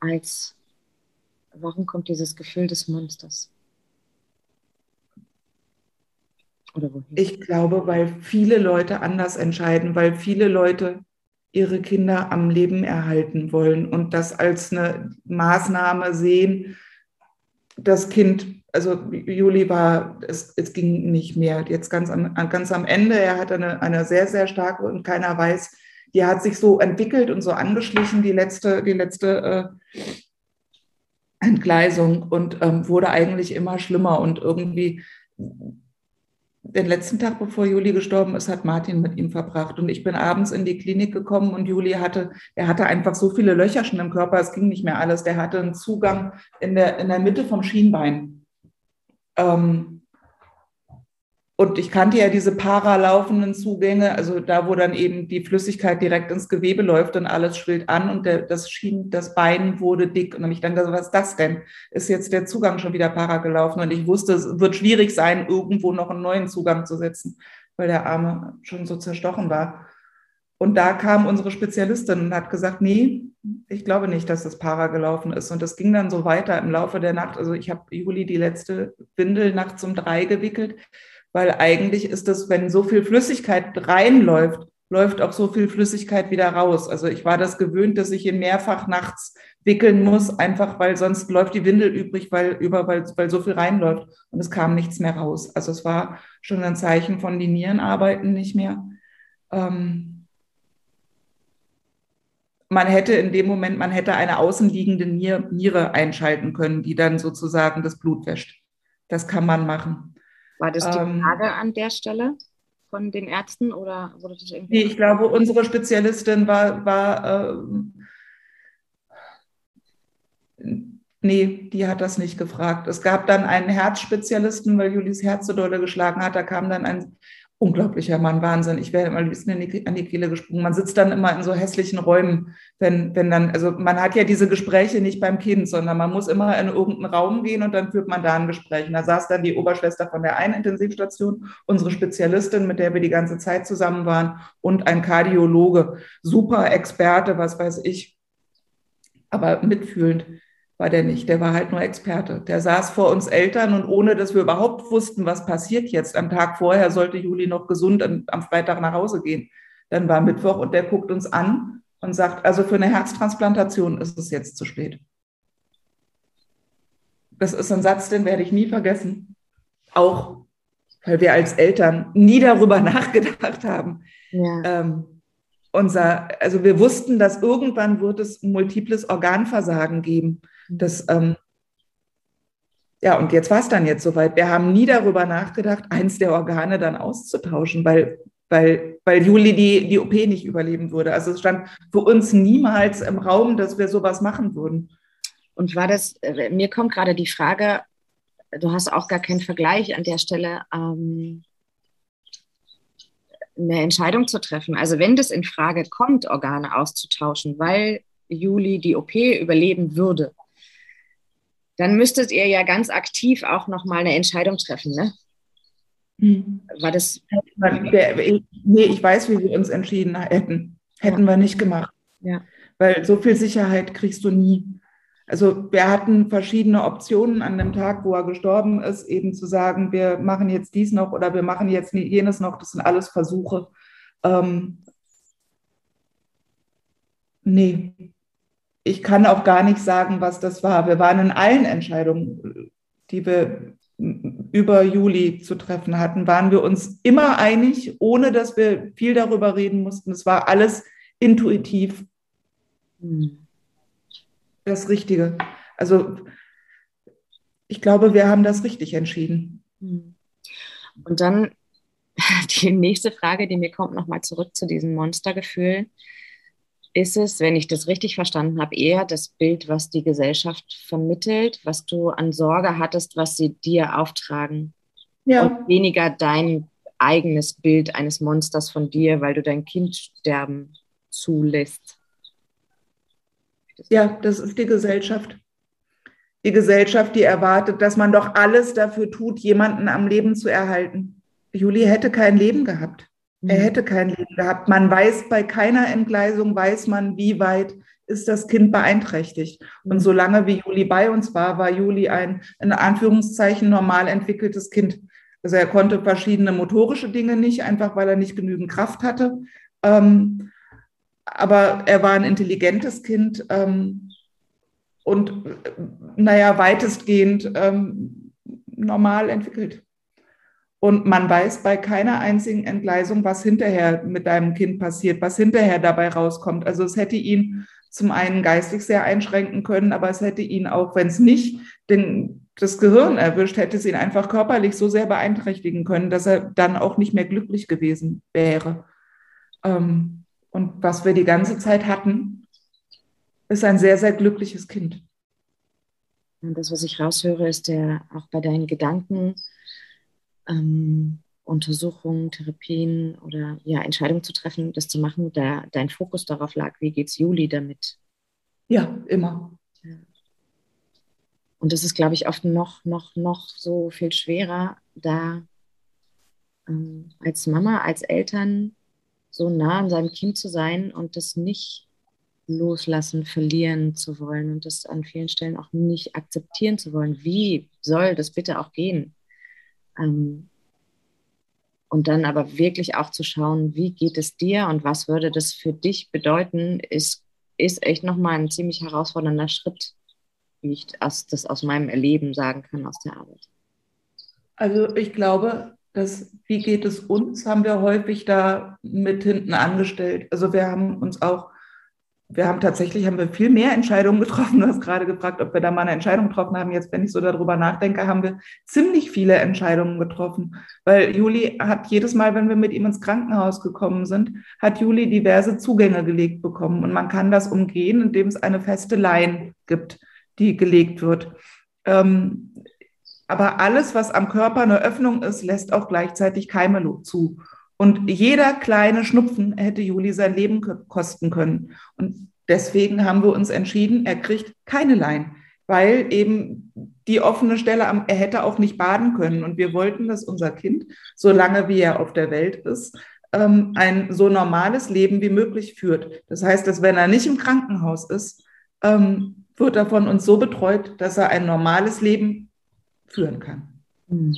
als, warum kommt dieses Gefühl des Monsters? Oder wohin? Ich glaube, weil viele Leute anders entscheiden, weil viele Leute ihre Kinder am Leben erhalten wollen und das als eine Maßnahme sehen, das Kind also Juli war, es, es ging nicht mehr. Jetzt ganz am, ganz am Ende, er hat eine, eine sehr, sehr starke und keiner weiß, die hat sich so entwickelt und so angeschlichen, die letzte, die letzte äh, Entgleisung und ähm, wurde eigentlich immer schlimmer und irgendwie den letzten Tag, bevor Juli gestorben ist, hat Martin mit ihm verbracht. Und ich bin abends in die Klinik gekommen und Juli hatte, er hatte einfach so viele Löcher schon im Körper, es ging nicht mehr alles. Der hatte einen Zugang in der, in der Mitte vom Schienbein. Ähm, und ich kannte ja diese paralaufenden Zugänge, also da, wo dann eben die Flüssigkeit direkt ins Gewebe läuft und alles schwillt an und der, das schien, das Bein wurde dick. Und dann ich dann gedacht, was ist das denn? Ist jetzt der Zugang schon wieder para gelaufen? Und ich wusste, es wird schwierig sein, irgendwo noch einen neuen Zugang zu setzen, weil der Arme schon so zerstochen war. Und da kam unsere Spezialistin und hat gesagt, nee, ich glaube nicht, dass das Para gelaufen ist. Und das ging dann so weiter im Laufe der Nacht. Also ich habe Juli die letzte Windel nachts um drei gewickelt, weil eigentlich ist das, wenn so viel Flüssigkeit reinläuft, läuft auch so viel Flüssigkeit wieder raus. Also ich war das gewöhnt, dass ich ihn mehrfach nachts wickeln muss, einfach weil sonst läuft die Windel übrig, weil über, weil, weil so viel reinläuft und es kam nichts mehr raus. Also es war schon ein Zeichen von die Nieren arbeiten nicht mehr. Ähm, man hätte in dem Moment, man hätte eine außenliegende Niere einschalten können, die dann sozusagen das Blut wäscht. Das kann man machen. War das die ähm, Frage an der Stelle von den Ärzten oder wurde das irgendwie? Nee, ich glaube, unsere Spezialistin war, war äh, nee, die hat das nicht gefragt. Es gab dann einen Herzspezialisten, weil Julis Herz so dolle geschlagen hat. Da kam dann ein unglaublicher Mann, Wahnsinn. Ich wäre immer ein bisschen an die Kehle gesprungen. Man sitzt dann immer in so hässlichen Räumen, wenn, wenn dann, also man hat ja diese Gespräche nicht beim Kind, sondern man muss immer in irgendeinen Raum gehen und dann führt man da ein Gespräch. Und da saß dann die Oberschwester von der einen Intensivstation, unsere Spezialistin, mit der wir die ganze Zeit zusammen waren, und ein Kardiologe, super Experte, was weiß ich, aber mitfühlend war der nicht. Der war halt nur Experte. Der saß vor uns Eltern und ohne, dass wir überhaupt wussten, was passiert jetzt. Am Tag vorher sollte Juli noch gesund am Freitag nach Hause gehen. Dann war Mittwoch und der guckt uns an und sagt, also für eine Herztransplantation ist es jetzt zu spät. Das ist ein Satz, den werde ich nie vergessen. Auch weil wir als Eltern nie darüber nachgedacht haben. Ja. Ähm, unser, also wir wussten, dass irgendwann wird es multiples Organversagen geben. Das, ähm, ja, und jetzt war es dann jetzt soweit. Wir haben nie darüber nachgedacht, eins der Organe dann auszutauschen, weil, weil, weil Juli die, die OP nicht überleben würde. Also es stand für uns niemals im Raum, dass wir sowas machen würden. Und war das, äh, mir kommt gerade die Frage, du hast auch gar keinen Vergleich an der Stelle, ähm, eine Entscheidung zu treffen. Also wenn das in Frage kommt, Organe auszutauschen, weil Juli die OP überleben würde, dann müsstet ihr ja ganz aktiv auch nochmal eine Entscheidung treffen, ne? Hm. War das? Nee, ich weiß, wie wir uns entschieden hätten. Hätten ja. wir nicht gemacht. Ja. Weil so viel Sicherheit kriegst du nie. Also wir hatten verschiedene Optionen an dem Tag, wo er gestorben ist, eben zu sagen, wir machen jetzt dies noch oder wir machen jetzt jenes noch. Das sind alles Versuche. Ähm, nee, ich kann auch gar nicht sagen, was das war. Wir waren in allen Entscheidungen, die wir über Juli zu treffen hatten, waren wir uns immer einig, ohne dass wir viel darüber reden mussten. Es war alles intuitiv das Richtige. Also ich glaube, wir haben das richtig entschieden. Und dann die nächste Frage, die mir kommt, nochmal zurück zu diesen Monstergefühlen ist es, wenn ich das richtig verstanden habe, eher das Bild, was die Gesellschaft vermittelt, was du an Sorge hattest, was sie dir auftragen. Ja. Und weniger dein eigenes Bild eines Monsters von dir, weil du dein Kind sterben zulässt. Ja, das ist die Gesellschaft. Die Gesellschaft, die erwartet, dass man doch alles dafür tut, jemanden am Leben zu erhalten. Juli hätte kein Leben gehabt. Er mhm. hätte kein Leben gehabt. Man weiß bei keiner Entgleisung, weiß man, wie weit ist das Kind beeinträchtigt. Und solange wie Juli bei uns war, war Juli ein in Anführungszeichen normal entwickeltes Kind. Also er konnte verschiedene motorische Dinge nicht, einfach weil er nicht genügend Kraft hatte. Ähm, aber er war ein intelligentes Kind ähm, und, äh, naja, weitestgehend ähm, normal entwickelt. Und man weiß bei keiner einzigen Entgleisung, was hinterher mit deinem Kind passiert, was hinterher dabei rauskommt. Also es hätte ihn zum einen geistig sehr einschränken können, aber es hätte ihn auch, wenn es nicht den, das Gehirn erwischt, hätte es ihn einfach körperlich so sehr beeinträchtigen können, dass er dann auch nicht mehr glücklich gewesen wäre. Ähm, und was wir die ganze Zeit hatten, ist ein sehr, sehr glückliches Kind. Und das, was ich raushöre, ist der auch bei deinen Gedanken ähm, Untersuchungen, Therapien oder ja, Entscheidungen zu treffen, das zu machen, da dein Fokus darauf lag, wie geht es Juli damit? Ja, immer. Ja. Und das ist, glaube ich, oft noch, noch, noch so viel schwerer, da ähm, als Mama, als Eltern so nah an seinem Kind zu sein und das nicht loslassen, verlieren zu wollen und das an vielen Stellen auch nicht akzeptieren zu wollen. Wie soll das bitte auch gehen? Ähm, und dann aber wirklich auch zu schauen, wie geht es dir und was würde das für dich bedeuten, ist, ist echt nochmal ein ziemlich herausfordernder Schritt, wie ich das, das aus meinem Erleben sagen kann aus der Arbeit. Also ich glaube, dass wie geht es uns, haben wir häufig da mit hinten angestellt. Also wir haben uns auch wir haben tatsächlich haben wir viel mehr Entscheidungen getroffen. Du hast gerade gefragt, ob wir da mal eine Entscheidung getroffen haben. Jetzt, wenn ich so darüber nachdenke, haben wir ziemlich viele Entscheidungen getroffen. Weil Juli hat jedes Mal, wenn wir mit ihm ins Krankenhaus gekommen sind, hat Juli diverse Zugänge gelegt bekommen. Und man kann das umgehen, indem es eine feste Line gibt, die gelegt wird. Ähm, aber alles, was am Körper eine Öffnung ist, lässt auch gleichzeitig Keime zu. Und jeder kleine Schnupfen hätte Juli sein Leben kosten können. Und deswegen haben wir uns entschieden, er kriegt keine Lein, weil eben die offene Stelle, er hätte auch nicht baden können. Und wir wollten, dass unser Kind, solange wie er auf der Welt ist, ähm, ein so normales Leben wie möglich führt. Das heißt, dass wenn er nicht im Krankenhaus ist, ähm, wird er von uns so betreut, dass er ein normales Leben führen kann. Mhm.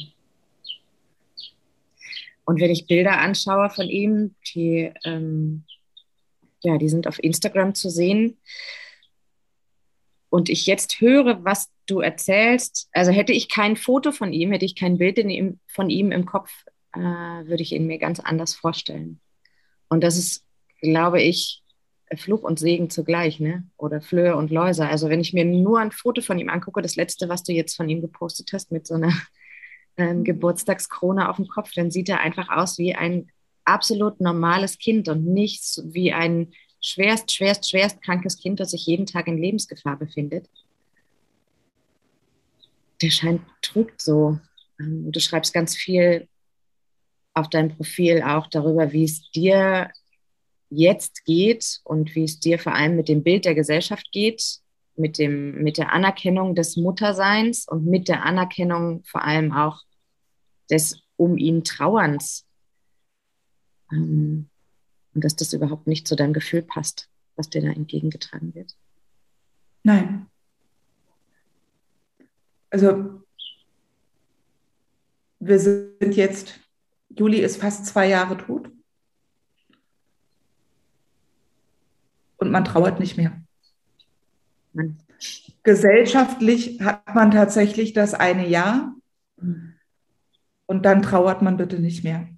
Und wenn ich Bilder anschaue von ihm, die, ähm, ja, die sind auf Instagram zu sehen. Und ich jetzt höre, was du erzählst, also hätte ich kein Foto von ihm, hätte ich kein Bild ihm, von ihm im Kopf, äh, würde ich ihn mir ganz anders vorstellen. Und das ist, glaube ich, Fluch und Segen zugleich, ne? Oder Flöhe und Läuse. Also wenn ich mir nur ein Foto von ihm angucke, das letzte, was du jetzt von ihm gepostet hast, mit so einer ähm, Geburtstagskrone auf dem Kopf, dann sieht er einfach aus wie ein absolut normales Kind und nicht wie ein schwerst, schwerst, schwerst krankes Kind, das sich jeden Tag in Lebensgefahr befindet. Der scheint trügt so. Ähm, du schreibst ganz viel auf deinem Profil auch darüber, wie es dir jetzt geht und wie es dir vor allem mit dem Bild der Gesellschaft geht, mit, dem, mit der Anerkennung des Mutterseins und mit der Anerkennung vor allem auch des um ihn Trauerns. Ähm, und dass das überhaupt nicht zu deinem Gefühl passt, was dir da entgegengetragen wird. Nein. also wir sind jetzt, Juli ist fast zwei Jahre tot. Und man trauert nicht mehr. Gesellschaftlich hat man tatsächlich das eine Jahr und dann trauert man bitte nicht mehr.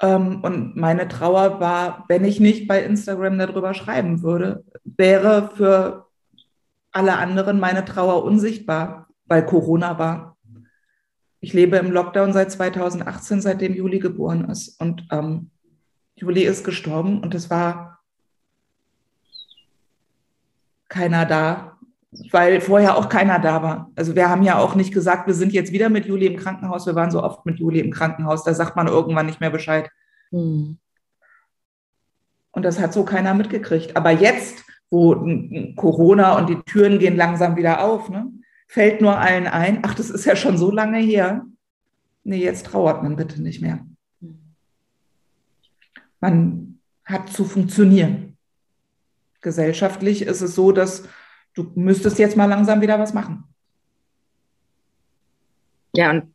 Ähm, und meine Trauer war, wenn ich nicht bei Instagram darüber schreiben würde, wäre für alle anderen meine Trauer unsichtbar, weil Corona war. Ich lebe im Lockdown seit 2018, seitdem Juli geboren ist. Und ähm, Juli ist gestorben und es war keiner da, weil vorher auch keiner da war. Also wir haben ja auch nicht gesagt, wir sind jetzt wieder mit Juli im Krankenhaus. Wir waren so oft mit Juli im Krankenhaus. Da sagt man irgendwann nicht mehr Bescheid. Hm. Und das hat so keiner mitgekriegt. Aber jetzt, wo Corona und die Türen gehen langsam wieder auf, ne, fällt nur allen ein, ach, das ist ja schon so lange her. Nee, jetzt trauert man bitte nicht mehr. Man hat zu funktionieren. Gesellschaftlich ist es so, dass du müsstest jetzt mal langsam wieder was machen. Ja, und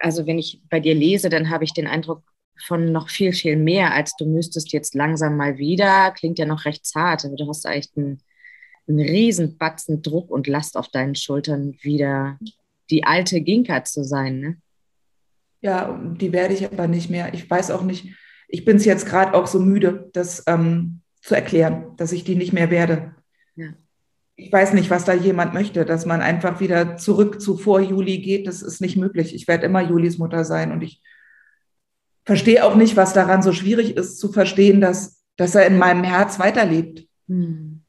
also wenn ich bei dir lese, dann habe ich den Eindruck von noch viel, viel mehr, als du müsstest jetzt langsam mal wieder. Klingt ja noch recht zart, aber du hast echt einen, einen riesen Batzen Druck und Last auf deinen Schultern, wieder die alte Ginka zu sein. Ne? Ja, die werde ich aber nicht mehr. Ich weiß auch nicht, ich bin es jetzt gerade auch so müde, das ähm, zu erklären, dass ich die nicht mehr werde. Ja ich weiß nicht, was da jemand möchte, dass man einfach wieder zurück zu vor Juli geht. Das ist nicht möglich. Ich werde immer Julis Mutter sein und ich verstehe auch nicht, was daran so schwierig ist, zu verstehen, dass, dass er in meinem Herz weiterlebt. Hm.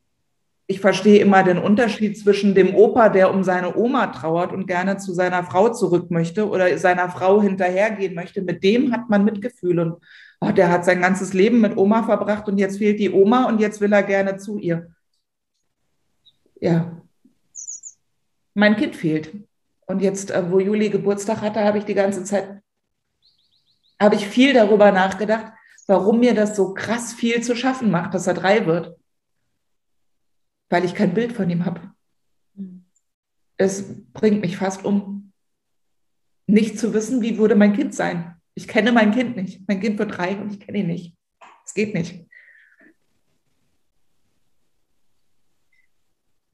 Ich verstehe immer den Unterschied zwischen dem Opa, der um seine Oma trauert und gerne zu seiner Frau zurück möchte oder seiner Frau hinterhergehen möchte. Mit dem hat man Mitgefühl und oh, der hat sein ganzes Leben mit Oma verbracht und jetzt fehlt die Oma und jetzt will er gerne zu ihr ja, mein Kind fehlt. Und jetzt, äh, wo Juli Geburtstag hatte, habe ich die ganze Zeit, habe ich viel darüber nachgedacht, warum mir das so krass viel zu schaffen macht, dass er drei wird. Weil ich kein Bild von ihm habe. Es bringt mich fast um, nicht zu wissen, wie würde mein Kind sein. Ich kenne mein Kind nicht. Mein Kind wird drei und ich kenne ihn nicht. Es geht nicht.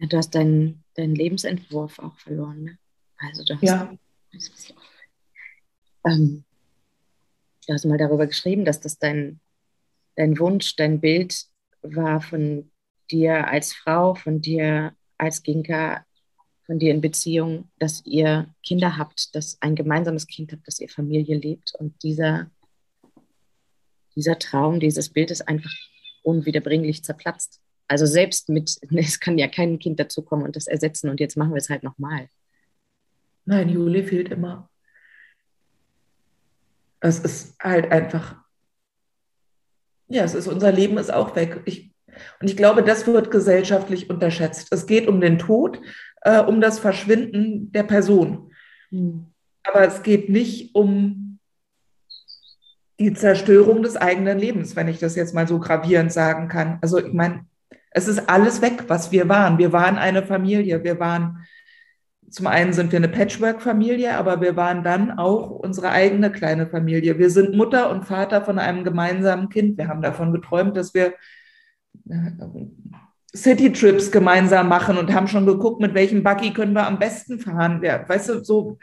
Ja, du hast deinen, deinen Lebensentwurf auch verloren. Ne? Also du hast, ja. ähm, du hast mal darüber geschrieben, dass das dein, dein Wunsch, dein Bild war von dir als Frau, von dir als Ginka, von dir in Beziehung, dass ihr Kinder habt, dass ein gemeinsames Kind habt, dass ihr Familie lebt. Und dieser, dieser Traum, dieses Bild ist einfach unwiederbringlich zerplatzt. Also selbst mit, es kann ja kein Kind dazukommen und das ersetzen und jetzt machen wir es halt nochmal. Nein, Juli fehlt immer. Es ist halt einfach, ja, es ist, unser Leben ist auch weg. Ich, und ich glaube, das wird gesellschaftlich unterschätzt. Es geht um den Tod, äh, um das Verschwinden der Person. Mhm. Aber es geht nicht um die Zerstörung des eigenen Lebens, wenn ich das jetzt mal so gravierend sagen kann. Also ich meine, es ist alles weg, was wir waren. Wir waren eine Familie. Wir waren, zum einen sind wir eine Patchwork-Familie, aber wir waren dann auch unsere eigene kleine Familie. Wir sind Mutter und Vater von einem gemeinsamen Kind. Wir haben davon geträumt, dass wir äh, City-Trips gemeinsam machen und haben schon geguckt, mit welchem Buggy können wir am besten fahren. Ja, weißt du, so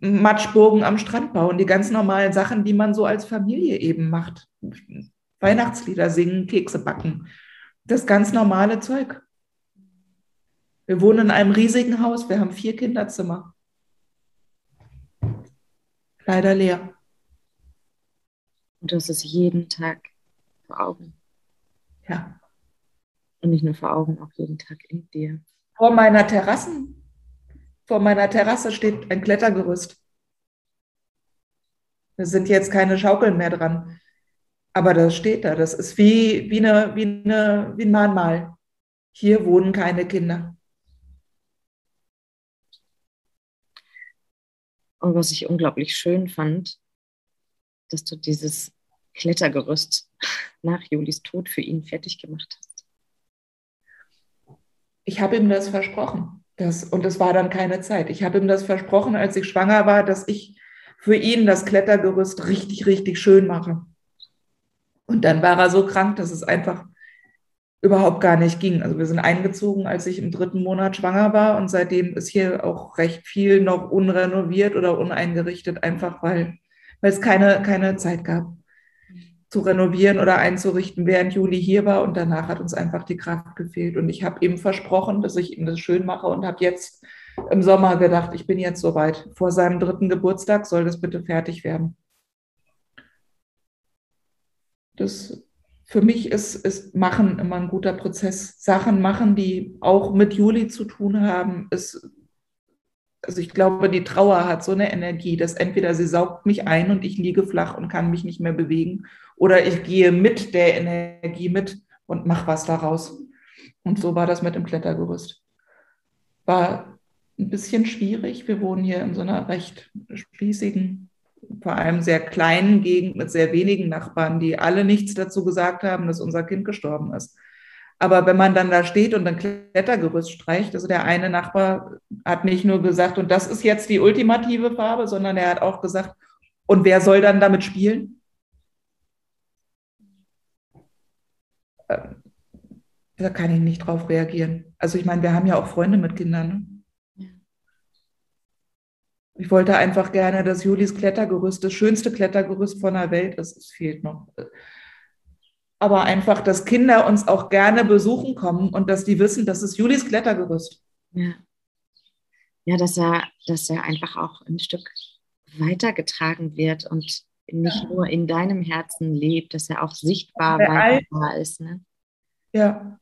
Matschburgen am Strand bauen, die ganz normalen Sachen, die man so als Familie eben macht. Weihnachtslieder singen, Kekse backen das ganz normale Zeug. Wir wohnen in einem riesigen Haus, wir haben vier Kinderzimmer. Leider leer. Und das ist jeden Tag vor Augen. Ja. Und nicht nur vor Augen, auch jeden Tag in dir. Vor meiner Terrassen, vor meiner Terrasse steht ein Klettergerüst. Da sind jetzt keine Schaukeln mehr dran. Aber das steht da. Das ist wie, wie, eine, wie, eine, wie ein Mahnmal. Hier wohnen keine Kinder. Und was ich unglaublich schön fand, dass du dieses Klettergerüst nach Julis Tod für ihn fertig gemacht hast. Ich habe ihm das versprochen. Das, und es war dann keine Zeit. Ich habe ihm das versprochen, als ich schwanger war, dass ich für ihn das Klettergerüst richtig, richtig schön mache. Und dann war er so krank, dass es einfach überhaupt gar nicht ging. Also wir sind eingezogen, als ich im dritten Monat schwanger war und seitdem ist hier auch recht viel noch unrenoviert oder uneingerichtet, einfach weil, weil es keine, keine Zeit gab zu renovieren oder einzurichten, während Juli hier war und danach hat uns einfach die Kraft gefehlt. Und ich habe ihm versprochen, dass ich ihm das schön mache und habe jetzt im Sommer gedacht, ich bin jetzt soweit. Vor seinem dritten Geburtstag soll das bitte fertig werden. Das für mich ist, ist Machen immer ein guter Prozess. Sachen machen, die auch mit Juli zu tun haben, ist, also ich glaube, die Trauer hat so eine Energie, dass entweder sie saugt mich ein und ich liege flach und kann mich nicht mehr bewegen, oder ich gehe mit der Energie mit und mache was daraus. Und so war das mit dem Klettergerüst. War ein bisschen schwierig. Wir wohnen hier in so einer recht spießigen vor allem sehr kleinen Gegend mit sehr wenigen Nachbarn, die alle nichts dazu gesagt haben, dass unser Kind gestorben ist. Aber wenn man dann da steht und ein Klettergerüst streicht, also der eine Nachbar hat nicht nur gesagt, und das ist jetzt die ultimative Farbe, sondern er hat auch gesagt, und wer soll dann damit spielen? Ähm, da kann ich nicht drauf reagieren. Also ich meine, wir haben ja auch Freunde mit Kindern. Ne? Ich wollte einfach gerne, dass Julis Klettergerüst das schönste Klettergerüst von der Welt ist. Es fehlt noch. Aber einfach, dass Kinder uns auch gerne besuchen kommen und dass die wissen, das ist Julis Klettergerüst. Ja, ja dass, er, dass er einfach auch ein Stück weitergetragen wird und nicht ja. nur in deinem Herzen lebt, dass er auch sichtbar weiter ist. Ne? Ja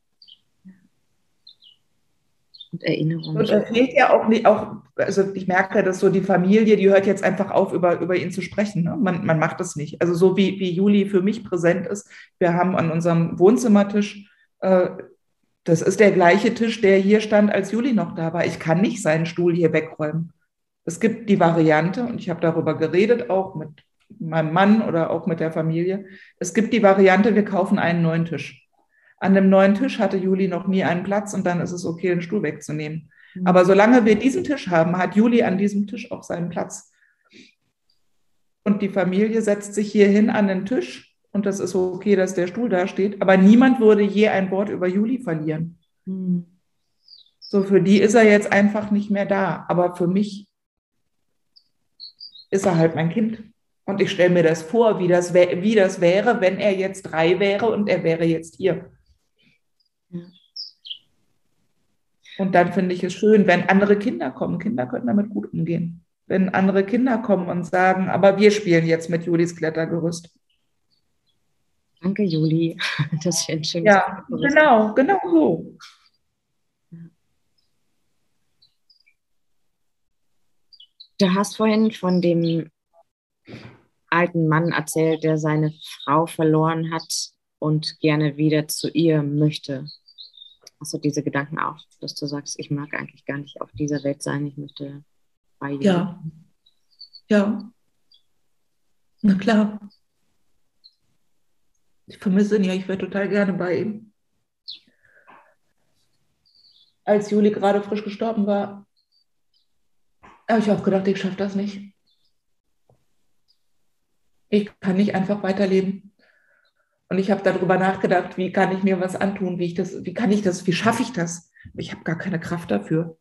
und Erinnerungen. Und es fehlt ja auch nicht, auch, also ich merke, dass so die Familie, die hört jetzt einfach auf, über, über ihn zu sprechen. Ne? Man, man macht das nicht. Also so wie, wie Juli für mich präsent ist, wir haben an unserem Wohnzimmertisch, äh, das ist der gleiche Tisch, der hier stand, als Juli noch da war. Ich kann nicht seinen Stuhl hier wegräumen. Es gibt die Variante, und ich habe darüber geredet, auch mit meinem Mann oder auch mit der Familie. Es gibt die Variante, wir kaufen einen neuen Tisch. An dem neuen Tisch hatte Juli noch nie einen Platz und dann ist es okay, den Stuhl wegzunehmen. Mhm. Aber solange wir diesen Tisch haben, hat Juli an diesem Tisch auch seinen Platz. Und die Familie setzt sich hier hin an den Tisch und das ist okay, dass der Stuhl da steht. Aber niemand würde je ein Wort über Juli verlieren. Mhm. So, für die ist er jetzt einfach nicht mehr da. Aber für mich ist er halt mein Kind. Und ich stelle mir das vor, wie das, wie das wäre, wenn er jetzt drei wäre und er wäre jetzt hier. Und dann finde ich es schön, wenn andere Kinder kommen. Kinder können damit gut umgehen. Wenn andere Kinder kommen und sagen, aber wir spielen jetzt mit Julis Klettergerüst. Danke, Juli. Das ist ein schönes Ja, genau, genau so. Du hast vorhin von dem alten Mann erzählt, der seine Frau verloren hat und gerne wieder zu ihr möchte. Hast du diese Gedanken auch, dass du sagst, ich mag eigentlich gar nicht auf dieser Welt sein, ich möchte bei ihr? Ja. Ja. Na klar. Ich vermisse ihn ja, ich wäre total gerne bei ihm. Als Juli gerade frisch gestorben war, habe ich auch gedacht, ich schaffe das nicht. Ich kann nicht einfach weiterleben. Und ich habe darüber nachgedacht, wie kann ich mir was antun, wie ich das, wie kann ich das, wie schaffe ich das? Ich habe gar keine Kraft dafür.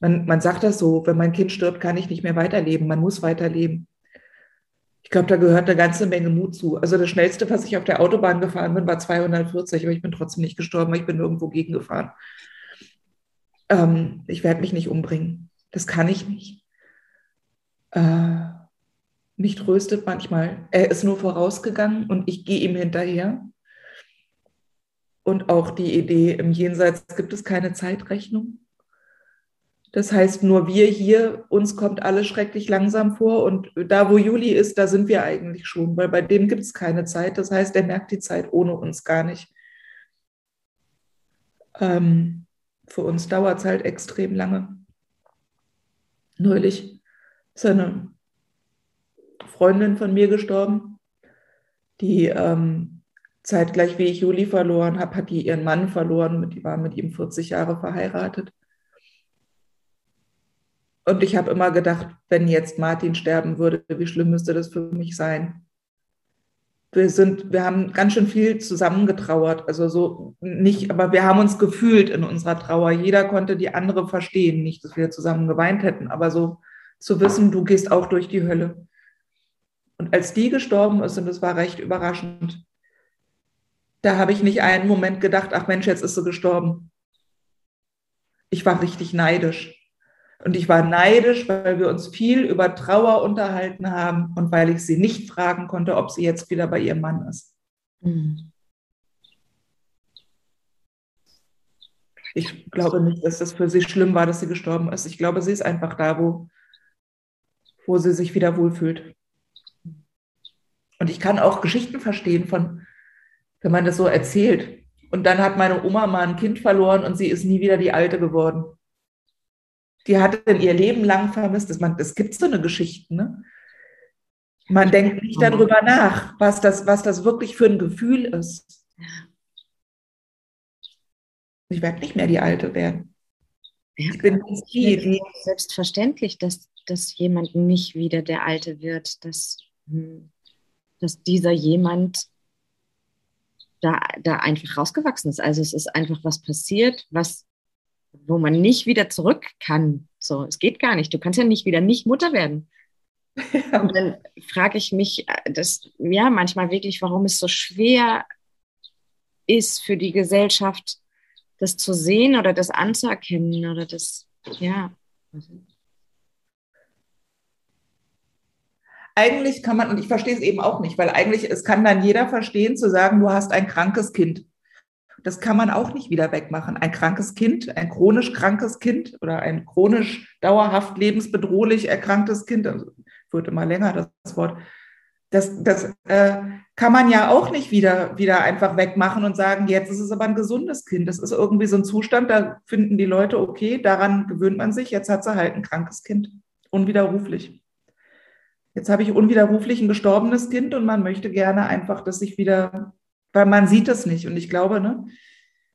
Man, man sagt das so, wenn mein Kind stirbt, kann ich nicht mehr weiterleben. Man muss weiterleben. Ich glaube, da gehört eine ganze Menge Mut zu. Also das Schnellste, was ich auf der Autobahn gefahren bin, war 240, aber ich bin trotzdem nicht gestorben, ich bin irgendwo gegengefahren. Ähm, ich werde mich nicht umbringen. Das kann ich nicht. Äh, mich tröstet manchmal. Er ist nur vorausgegangen und ich gehe ihm hinterher. Und auch die Idee, im Jenseits gibt es keine Zeitrechnung. Das heißt, nur wir hier, uns kommt alles schrecklich langsam vor und da, wo Juli ist, da sind wir eigentlich schon, weil bei dem gibt es keine Zeit. Das heißt, er merkt die Zeit ohne uns gar nicht. Ähm, für uns dauert es halt extrem lange. Neulich ist eine Freundin von mir gestorben, die ähm, zeitgleich wie ich Juli verloren habe, hat die ihren Mann verloren, die war mit ihm 40 Jahre verheiratet. Und ich habe immer gedacht, wenn jetzt Martin sterben würde, wie schlimm müsste das für mich sein? Wir sind, wir haben ganz schön viel zusammengetrauert. Also so nicht, aber wir haben uns gefühlt in unserer Trauer. Jeder konnte die andere verstehen. Nicht, dass wir zusammen geweint hätten, aber so zu wissen, du gehst auch durch die Hölle. Und als die gestorben ist, und das war recht überraschend, da habe ich nicht einen Moment gedacht, ach Mensch, jetzt ist sie gestorben. Ich war richtig neidisch. Und ich war neidisch, weil wir uns viel über Trauer unterhalten haben und weil ich sie nicht fragen konnte, ob sie jetzt wieder bei ihrem Mann ist. Mhm. Ich glaube nicht, dass das für sie schlimm war, dass sie gestorben ist. Ich glaube, sie ist einfach da, wo, wo sie sich wieder wohlfühlt. Und ich kann auch Geschichten verstehen von, wenn man das so erzählt. Und dann hat meine Oma mal ein Kind verloren und sie ist nie wieder die Alte geworden die hat in ihr Leben lang vermisst. Das, man, es gibt so eine Geschichte. Ne? Man denkt nicht darüber nach, was das, was das wirklich für ein Gefühl ist. Ich werde nicht mehr die Alte werden. Ja, ich bin die, die selbstverständlich, dass, dass jemand nicht wieder der Alte wird, dass, hm, dass dieser jemand da, da einfach rausgewachsen ist. Also es ist einfach was passiert, was wo man nicht wieder zurück kann. So, es geht gar nicht. Du kannst ja nicht wieder nicht Mutter werden. Ja. Und dann frage ich mich, äh, das, ja, manchmal wirklich, warum es so schwer ist für die Gesellschaft, das zu sehen oder das anzuerkennen oder das, ja. Eigentlich kann man, und ich verstehe es eben auch nicht, weil eigentlich, es kann dann jeder verstehen, zu sagen, du hast ein krankes Kind. Das kann man auch nicht wieder wegmachen. Ein krankes Kind, ein chronisch krankes Kind oder ein chronisch dauerhaft lebensbedrohlich erkranktes Kind, also wird immer länger das Wort, das, das äh, kann man ja auch nicht wieder, wieder einfach wegmachen und sagen, jetzt ist es aber ein gesundes Kind. Das ist irgendwie so ein Zustand, da finden die Leute, okay, daran gewöhnt man sich, jetzt hat sie halt ein krankes Kind, unwiderruflich. Jetzt habe ich unwiderruflich ein gestorbenes Kind und man möchte gerne einfach, dass sich wieder weil man sieht es nicht. Und ich glaube, ne,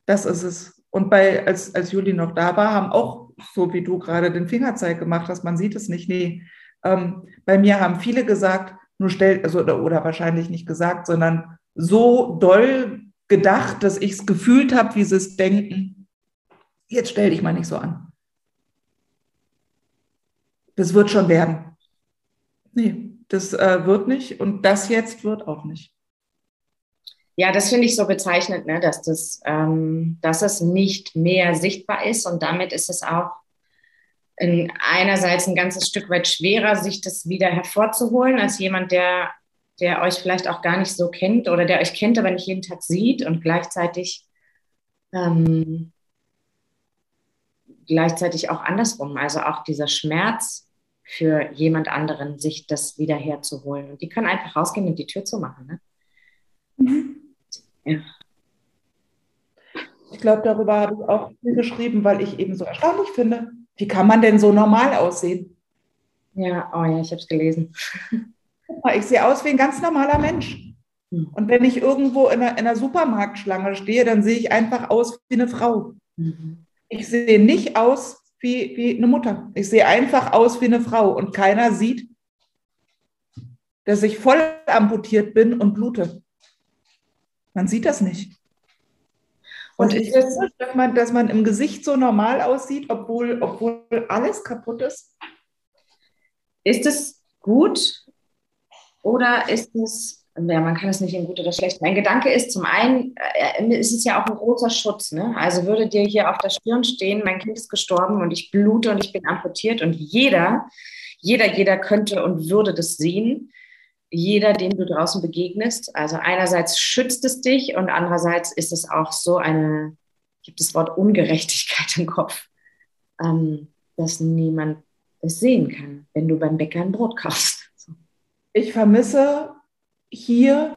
das ist es. Und bei, als, als Juli noch da war, haben auch, so wie du gerade den Fingerzeig gemacht hast, man sieht es nicht. Nee, ähm, bei mir haben viele gesagt, nur stellt, also, oder, oder wahrscheinlich nicht gesagt, sondern so doll gedacht, dass ich es gefühlt habe, wie sie es denken. Jetzt stell dich mal nicht so an. Das wird schon werden. Nee, das äh, wird nicht und das jetzt wird auch nicht. Ja, das finde ich so bezeichnend, ne, dass, das, ähm, dass es nicht mehr sichtbar ist und damit ist es auch in einerseits ein ganzes Stück weit schwerer, sich das wieder hervorzuholen, als jemand, der, der euch vielleicht auch gar nicht so kennt oder der euch kennt, aber nicht jeden Tag sieht und gleichzeitig, ähm, gleichzeitig auch andersrum, also auch dieser Schmerz für jemand anderen, sich das wieder herzuholen. Und die können einfach rausgehen und die Tür zu machen. Ne? Mhm. Ja. Ich glaube, darüber habe ich auch viel geschrieben, weil ich eben so erstaunlich finde. Wie kann man denn so normal aussehen? Ja, oh ja, ich habe es gelesen. Ich sehe aus wie ein ganz normaler Mensch. Hm. Und wenn ich irgendwo in einer, in einer, Supermarktschlange stehe, dann sehe ich einfach aus wie eine Frau. Mhm. Ich sehe nicht aus wie, wie eine Mutter. Ich sehe einfach aus wie eine Frau. Und keiner sieht, dass ich voll amputiert bin und blute. Man sieht das nicht. Und ist es, dass man, dass man im Gesicht so normal aussieht, obwohl, obwohl alles kaputt ist? Ist es gut oder ist es, ja, man kann es nicht in gut oder schlecht. Mein Gedanke ist zum einen, äh, ist es ja auch ein großer Schutz. Ne? Also würde dir hier auf der Stirn stehen, mein Kind ist gestorben und ich blute und ich bin amputiert und jeder, jeder, jeder könnte und würde das sehen jeder, dem du draußen begegnest. Also einerseits schützt es dich und andererseits ist es auch so eine, gibt das Wort Ungerechtigkeit im Kopf, ähm, dass niemand es sehen kann, wenn du beim Bäcker ein Brot kaufst. Ich vermisse hier,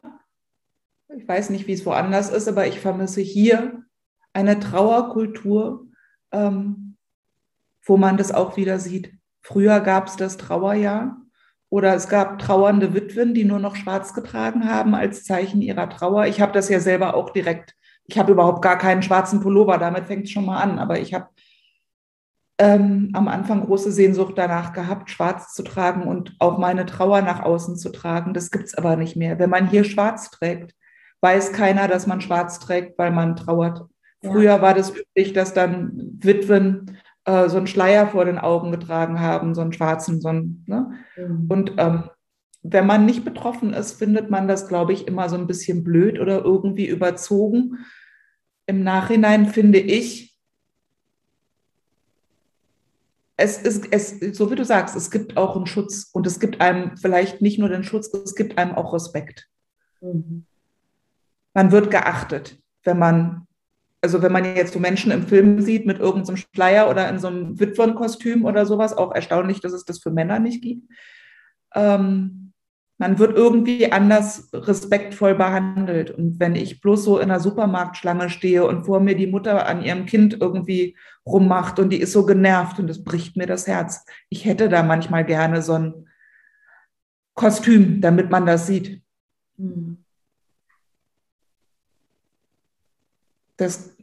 ich weiß nicht, wie es woanders ist, aber ich vermisse hier eine Trauerkultur, ähm, wo man das auch wieder sieht. Früher gab es das Trauerjahr oder es gab trauernde Witwen, die nur noch schwarz getragen haben als Zeichen ihrer Trauer. Ich habe das ja selber auch direkt. Ich habe überhaupt gar keinen schwarzen Pullover, damit fängt es schon mal an. Aber ich habe ähm, am Anfang große Sehnsucht danach gehabt, schwarz zu tragen und auch meine Trauer nach außen zu tragen. Das gibt es aber nicht mehr. Wenn man hier schwarz trägt, weiß keiner, dass man schwarz trägt, weil man trauert. Ja. Früher war das üblich, dass dann Witwen äh, so einen Schleier vor den Augen getragen haben, so einen schwarzen, so einen, ne? Mhm. Und ähm, wenn man nicht betroffen ist, findet man das, glaube ich, immer so ein bisschen blöd oder irgendwie überzogen. Im Nachhinein finde ich, es ist, es, so wie du sagst, es gibt auch einen Schutz und es gibt einem vielleicht nicht nur den Schutz, es gibt einem auch Respekt. Mhm. Man wird geachtet, wenn man, also wenn man jetzt so Menschen im Film sieht mit irgendeinem Schleier oder in so einem Witwenkostüm oder sowas, auch erstaunlich, dass es das für Männer nicht gibt. Ähm, man wird irgendwie anders respektvoll behandelt. Und wenn ich bloß so in einer Supermarktschlange stehe und vor mir die Mutter an ihrem Kind irgendwie rummacht und die ist so genervt und das bricht mir das Herz. Ich hätte da manchmal gerne so ein Kostüm, damit man das sieht. Hm. Das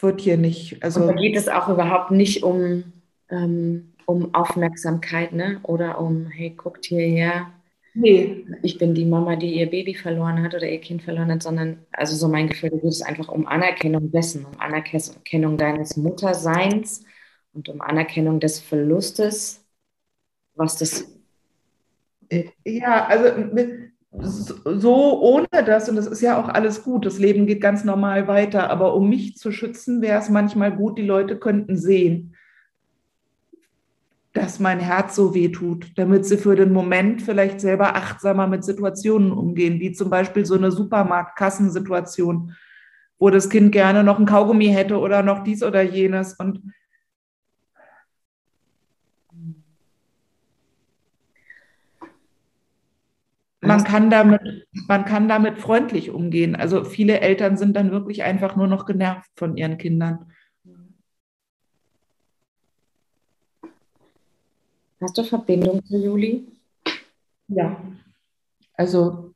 wird hier nicht. Also und da geht es auch überhaupt nicht um, ähm, um Aufmerksamkeit, ne? Oder um, hey, guckt hierher, Nee. Ich bin die Mama, die ihr Baby verloren hat oder ihr Kind verloren hat, sondern, also so mein Gefühl, du geht es einfach um Anerkennung dessen, um Anerkennung deines Mutterseins und um Anerkennung des Verlustes, was das. Ja, also so ohne das, und das ist ja auch alles gut, das Leben geht ganz normal weiter, aber um mich zu schützen, wäre es manchmal gut, die Leute könnten sehen, dass mein Herz so weh tut, damit sie für den Moment vielleicht selber achtsamer mit Situationen umgehen, wie zum Beispiel so eine Supermarktkassensituation, wo das Kind gerne noch ein Kaugummi hätte oder noch dies oder jenes. Und man kann damit, man kann damit freundlich umgehen. Also viele Eltern sind dann wirklich einfach nur noch genervt von ihren Kindern. Hast du Verbindung zu Juli? Ja. Also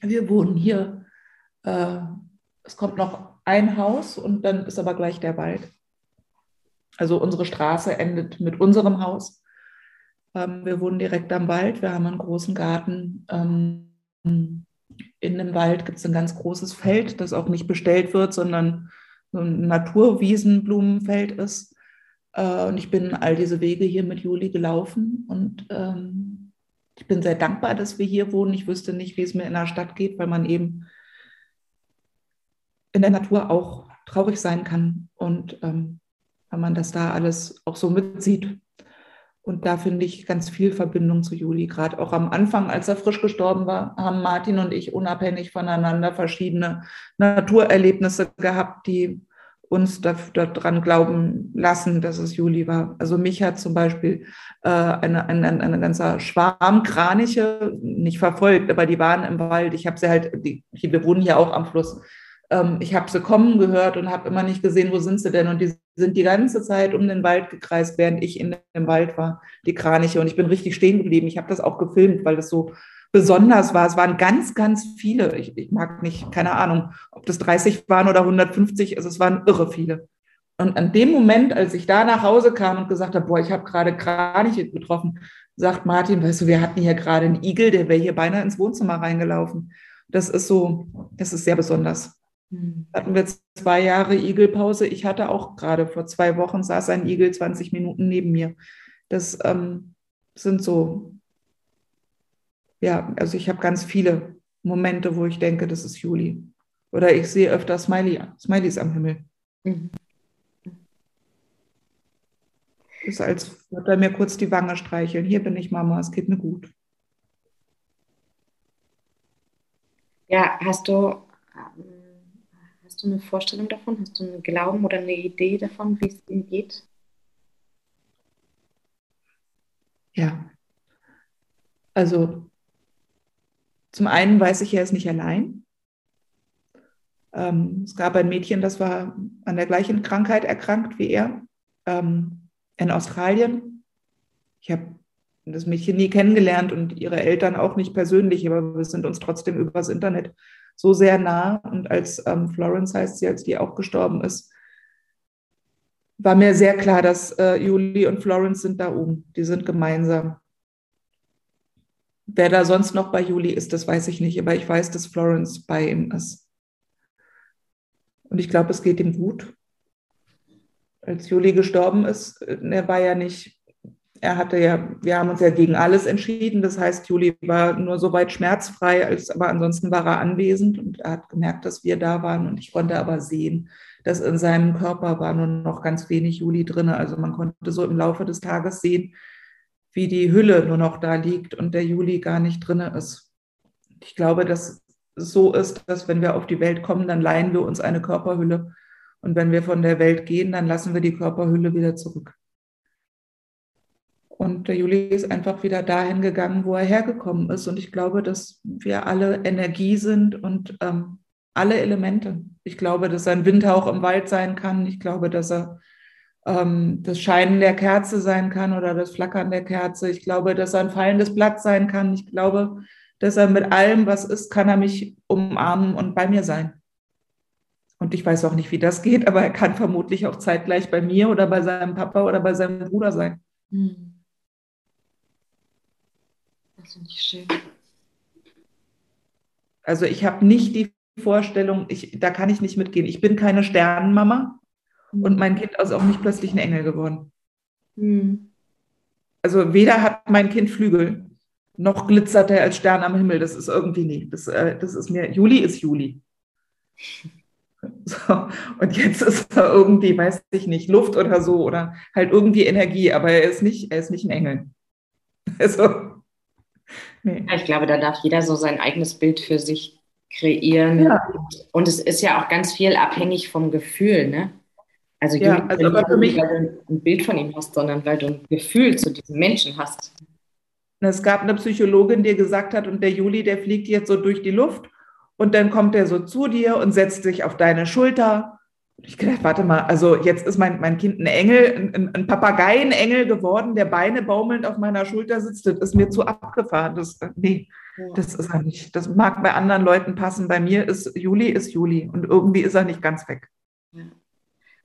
wir wohnen hier. Äh, es kommt noch ein Haus und dann ist aber gleich der Wald. Also unsere Straße endet mit unserem Haus. Ähm, wir wohnen direkt am Wald. Wir haben einen großen Garten. Ähm, in dem Wald gibt es ein ganz großes Feld, das auch nicht bestellt wird, sondern so ein Naturwiesenblumenfeld ist. Äh, und ich bin all diese Wege hier mit Juli gelaufen und ähm, ich bin sehr dankbar, dass wir hier wohnen. Ich wüsste nicht, wie es mir in der Stadt geht, weil man eben in der Natur auch traurig sein kann und ähm, wenn man das da alles auch so mitsieht. Und da finde ich ganz viel Verbindung zu Juli. Gerade auch am Anfang, als er frisch gestorben war, haben Martin und ich unabhängig voneinander verschiedene Naturerlebnisse gehabt, die uns daran glauben lassen, dass es Juli war. Also mich hat zum Beispiel äh, eine, eine, eine ganze Schwarm Kraniche nicht verfolgt, aber die waren im Wald. Ich habe sie halt, die, wir wohnen hier auch am Fluss. Ähm, ich habe sie kommen gehört und habe immer nicht gesehen, wo sind sie denn. Und die sind die ganze Zeit um den Wald gekreist, während ich in dem Wald war, die Kraniche. Und ich bin richtig stehen geblieben. Ich habe das auch gefilmt, weil das so besonders war. Es waren ganz, ganz viele. Ich, ich mag nicht, keine Ahnung, ob das 30 waren oder 150. Also es waren irre viele. Und an dem Moment, als ich da nach Hause kam und gesagt habe, boah, ich habe gerade Kraniche getroffen, sagt Martin, weißt du, wir hatten hier gerade einen Igel, der wäre hier beinahe ins Wohnzimmer reingelaufen. Das ist so, das ist sehr besonders. Mhm. Hatten wir zwei Jahre Igelpause. Ich hatte auch gerade vor zwei Wochen saß ein Igel 20 Minuten neben mir. Das ähm, sind so ja, also ich habe ganz viele Momente, wo ich denke, das ist Juli. Oder ich sehe öfter Smiley, Smileys am Himmel. Mhm. Das ist, als würde er mir kurz die Wange streicheln. Hier bin ich, Mama, es geht mir gut. Ja, hast du, hast du eine Vorstellung davon? Hast du einen Glauben oder eine Idee davon, wie es ihm geht? Ja. Also zum einen weiß ich, er ist nicht allein. Ähm, es gab ein Mädchen, das war an der gleichen Krankheit erkrankt wie er ähm, in Australien. Ich habe das Mädchen nie kennengelernt und ihre Eltern auch nicht persönlich, aber wir sind uns trotzdem übers Internet so sehr nah. Und als ähm, Florence heißt sie, als die auch gestorben ist, war mir sehr klar, dass äh, Julie und Florence sind da oben. Die sind gemeinsam. Wer da sonst noch bei Julie ist, das weiß ich nicht, aber ich weiß, dass Florence bei ihm ist. Und ich glaube, es geht ihm gut. Als Julie gestorben ist, äh, er war ja nicht, er hatte ja, wir haben uns ja gegen alles entschieden. Das heißt, Julie war nur so weit schmerzfrei, als, aber ansonsten war er anwesend und er hat gemerkt, dass wir da waren. Und ich konnte aber sehen, dass in seinem Körper war nur noch ganz wenig Juli drin. Also man konnte so im Laufe des Tages sehen, wie die Hülle nur noch da liegt und der Juli gar nicht drin ist. Ich glaube, dass es so ist, dass wenn wir auf die Welt kommen, dann leihen wir uns eine Körperhülle. Und wenn wir von der Welt gehen, dann lassen wir die Körperhülle wieder zurück. Und der Juli ist einfach wieder dahin gegangen, wo er hergekommen ist. Und ich glaube, dass wir alle Energie sind und ähm, alle Elemente. Ich glaube, dass er ein Windhauch im Wald sein kann. Ich glaube, dass er das Scheinen der Kerze sein kann oder das Flackern der Kerze. Ich glaube, dass er ein fallendes Blatt sein kann. Ich glaube, dass er mit allem, was ist, kann er mich umarmen und bei mir sein. Und ich weiß auch nicht, wie das geht, aber er kann vermutlich auch zeitgleich bei mir oder bei seinem Papa oder bei seinem Bruder sein. Hm. Das finde ich schön. Also ich habe nicht die Vorstellung, ich, da kann ich nicht mitgehen. Ich bin keine Sternenmama. Und mein Kind ist auch nicht plötzlich ein Engel geworden. Mhm. Also weder hat mein Kind Flügel, noch glitzert er als Stern am Himmel. Das ist irgendwie nicht. Das, äh, das ist mir, Juli ist Juli. So, und jetzt ist er irgendwie, weiß ich nicht, Luft oder so oder halt irgendwie Energie, aber er ist nicht, er ist nicht ein Engel. Also, nee. Ich glaube, da darf jeder so sein eigenes Bild für sich kreieren. Ja. Und, und, es ist ja auch ganz viel abhängig vom Gefühl, ne? Also, ja, also aber für mich, weil du ein Bild von ihm hast, sondern weil du ein Gefühl zu diesem Menschen hast. Es gab eine Psychologin, die gesagt hat, und der Juli, der fliegt jetzt so durch die Luft und dann kommt er so zu dir und setzt sich auf deine Schulter. Ich gedacht, warte mal, also jetzt ist mein, mein Kind ein Engel, ein, ein Papageienengel geworden, der Beine baumelnd auf meiner Schulter sitzt. Das ist mir zu abgefahren. Das, nee, das ist er nicht. Das mag bei anderen Leuten passen. Bei mir ist Juli ist Juli und irgendwie ist er nicht ganz weg.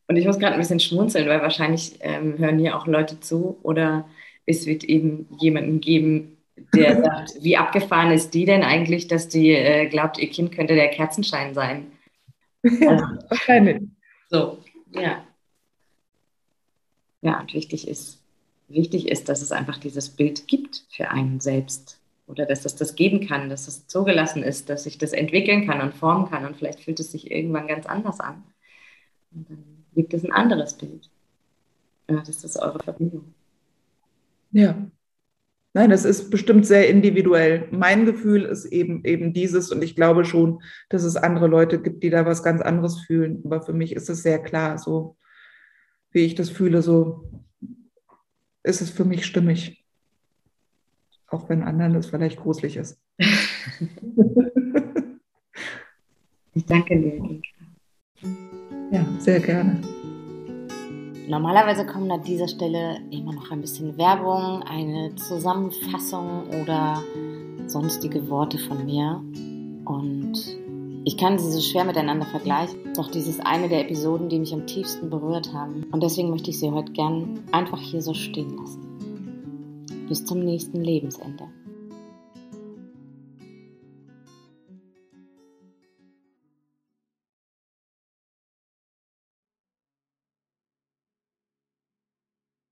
Ja. Und ich muss gerade ein bisschen schmunzeln, weil wahrscheinlich ähm, hören hier auch Leute zu oder es wird eben jemanden geben, der sagt, wie abgefahren ist die denn eigentlich, dass die äh, glaubt, ihr Kind könnte der Kerzenschein sein. Also, wahrscheinlich. So, ja. Ja, und wichtig ist, wichtig ist, dass es einfach dieses Bild gibt für einen selbst oder dass es das geben kann, dass es zugelassen ist, dass sich das entwickeln kann und formen kann und vielleicht fühlt es sich irgendwann ganz anders an. Und dann gibt es ein anderes Bild. Ja, das ist eure Verbindung. Ja. Nein, das ist bestimmt sehr individuell. Mein Gefühl ist eben, eben dieses und ich glaube schon, dass es andere Leute gibt, die da was ganz anderes fühlen. Aber für mich ist es sehr klar, so wie ich das fühle, so ist es für mich stimmig. Auch wenn anderen das vielleicht gruselig ist. ich danke dir. Ja, sehr gerne. Normalerweise kommen an dieser Stelle immer noch ein bisschen Werbung, eine Zusammenfassung oder sonstige Worte von mir. Und ich kann sie so schwer miteinander vergleichen, doch dies ist eine der Episoden, die mich am tiefsten berührt haben. Und deswegen möchte ich sie heute gern einfach hier so stehen lassen bis zum nächsten Lebensende.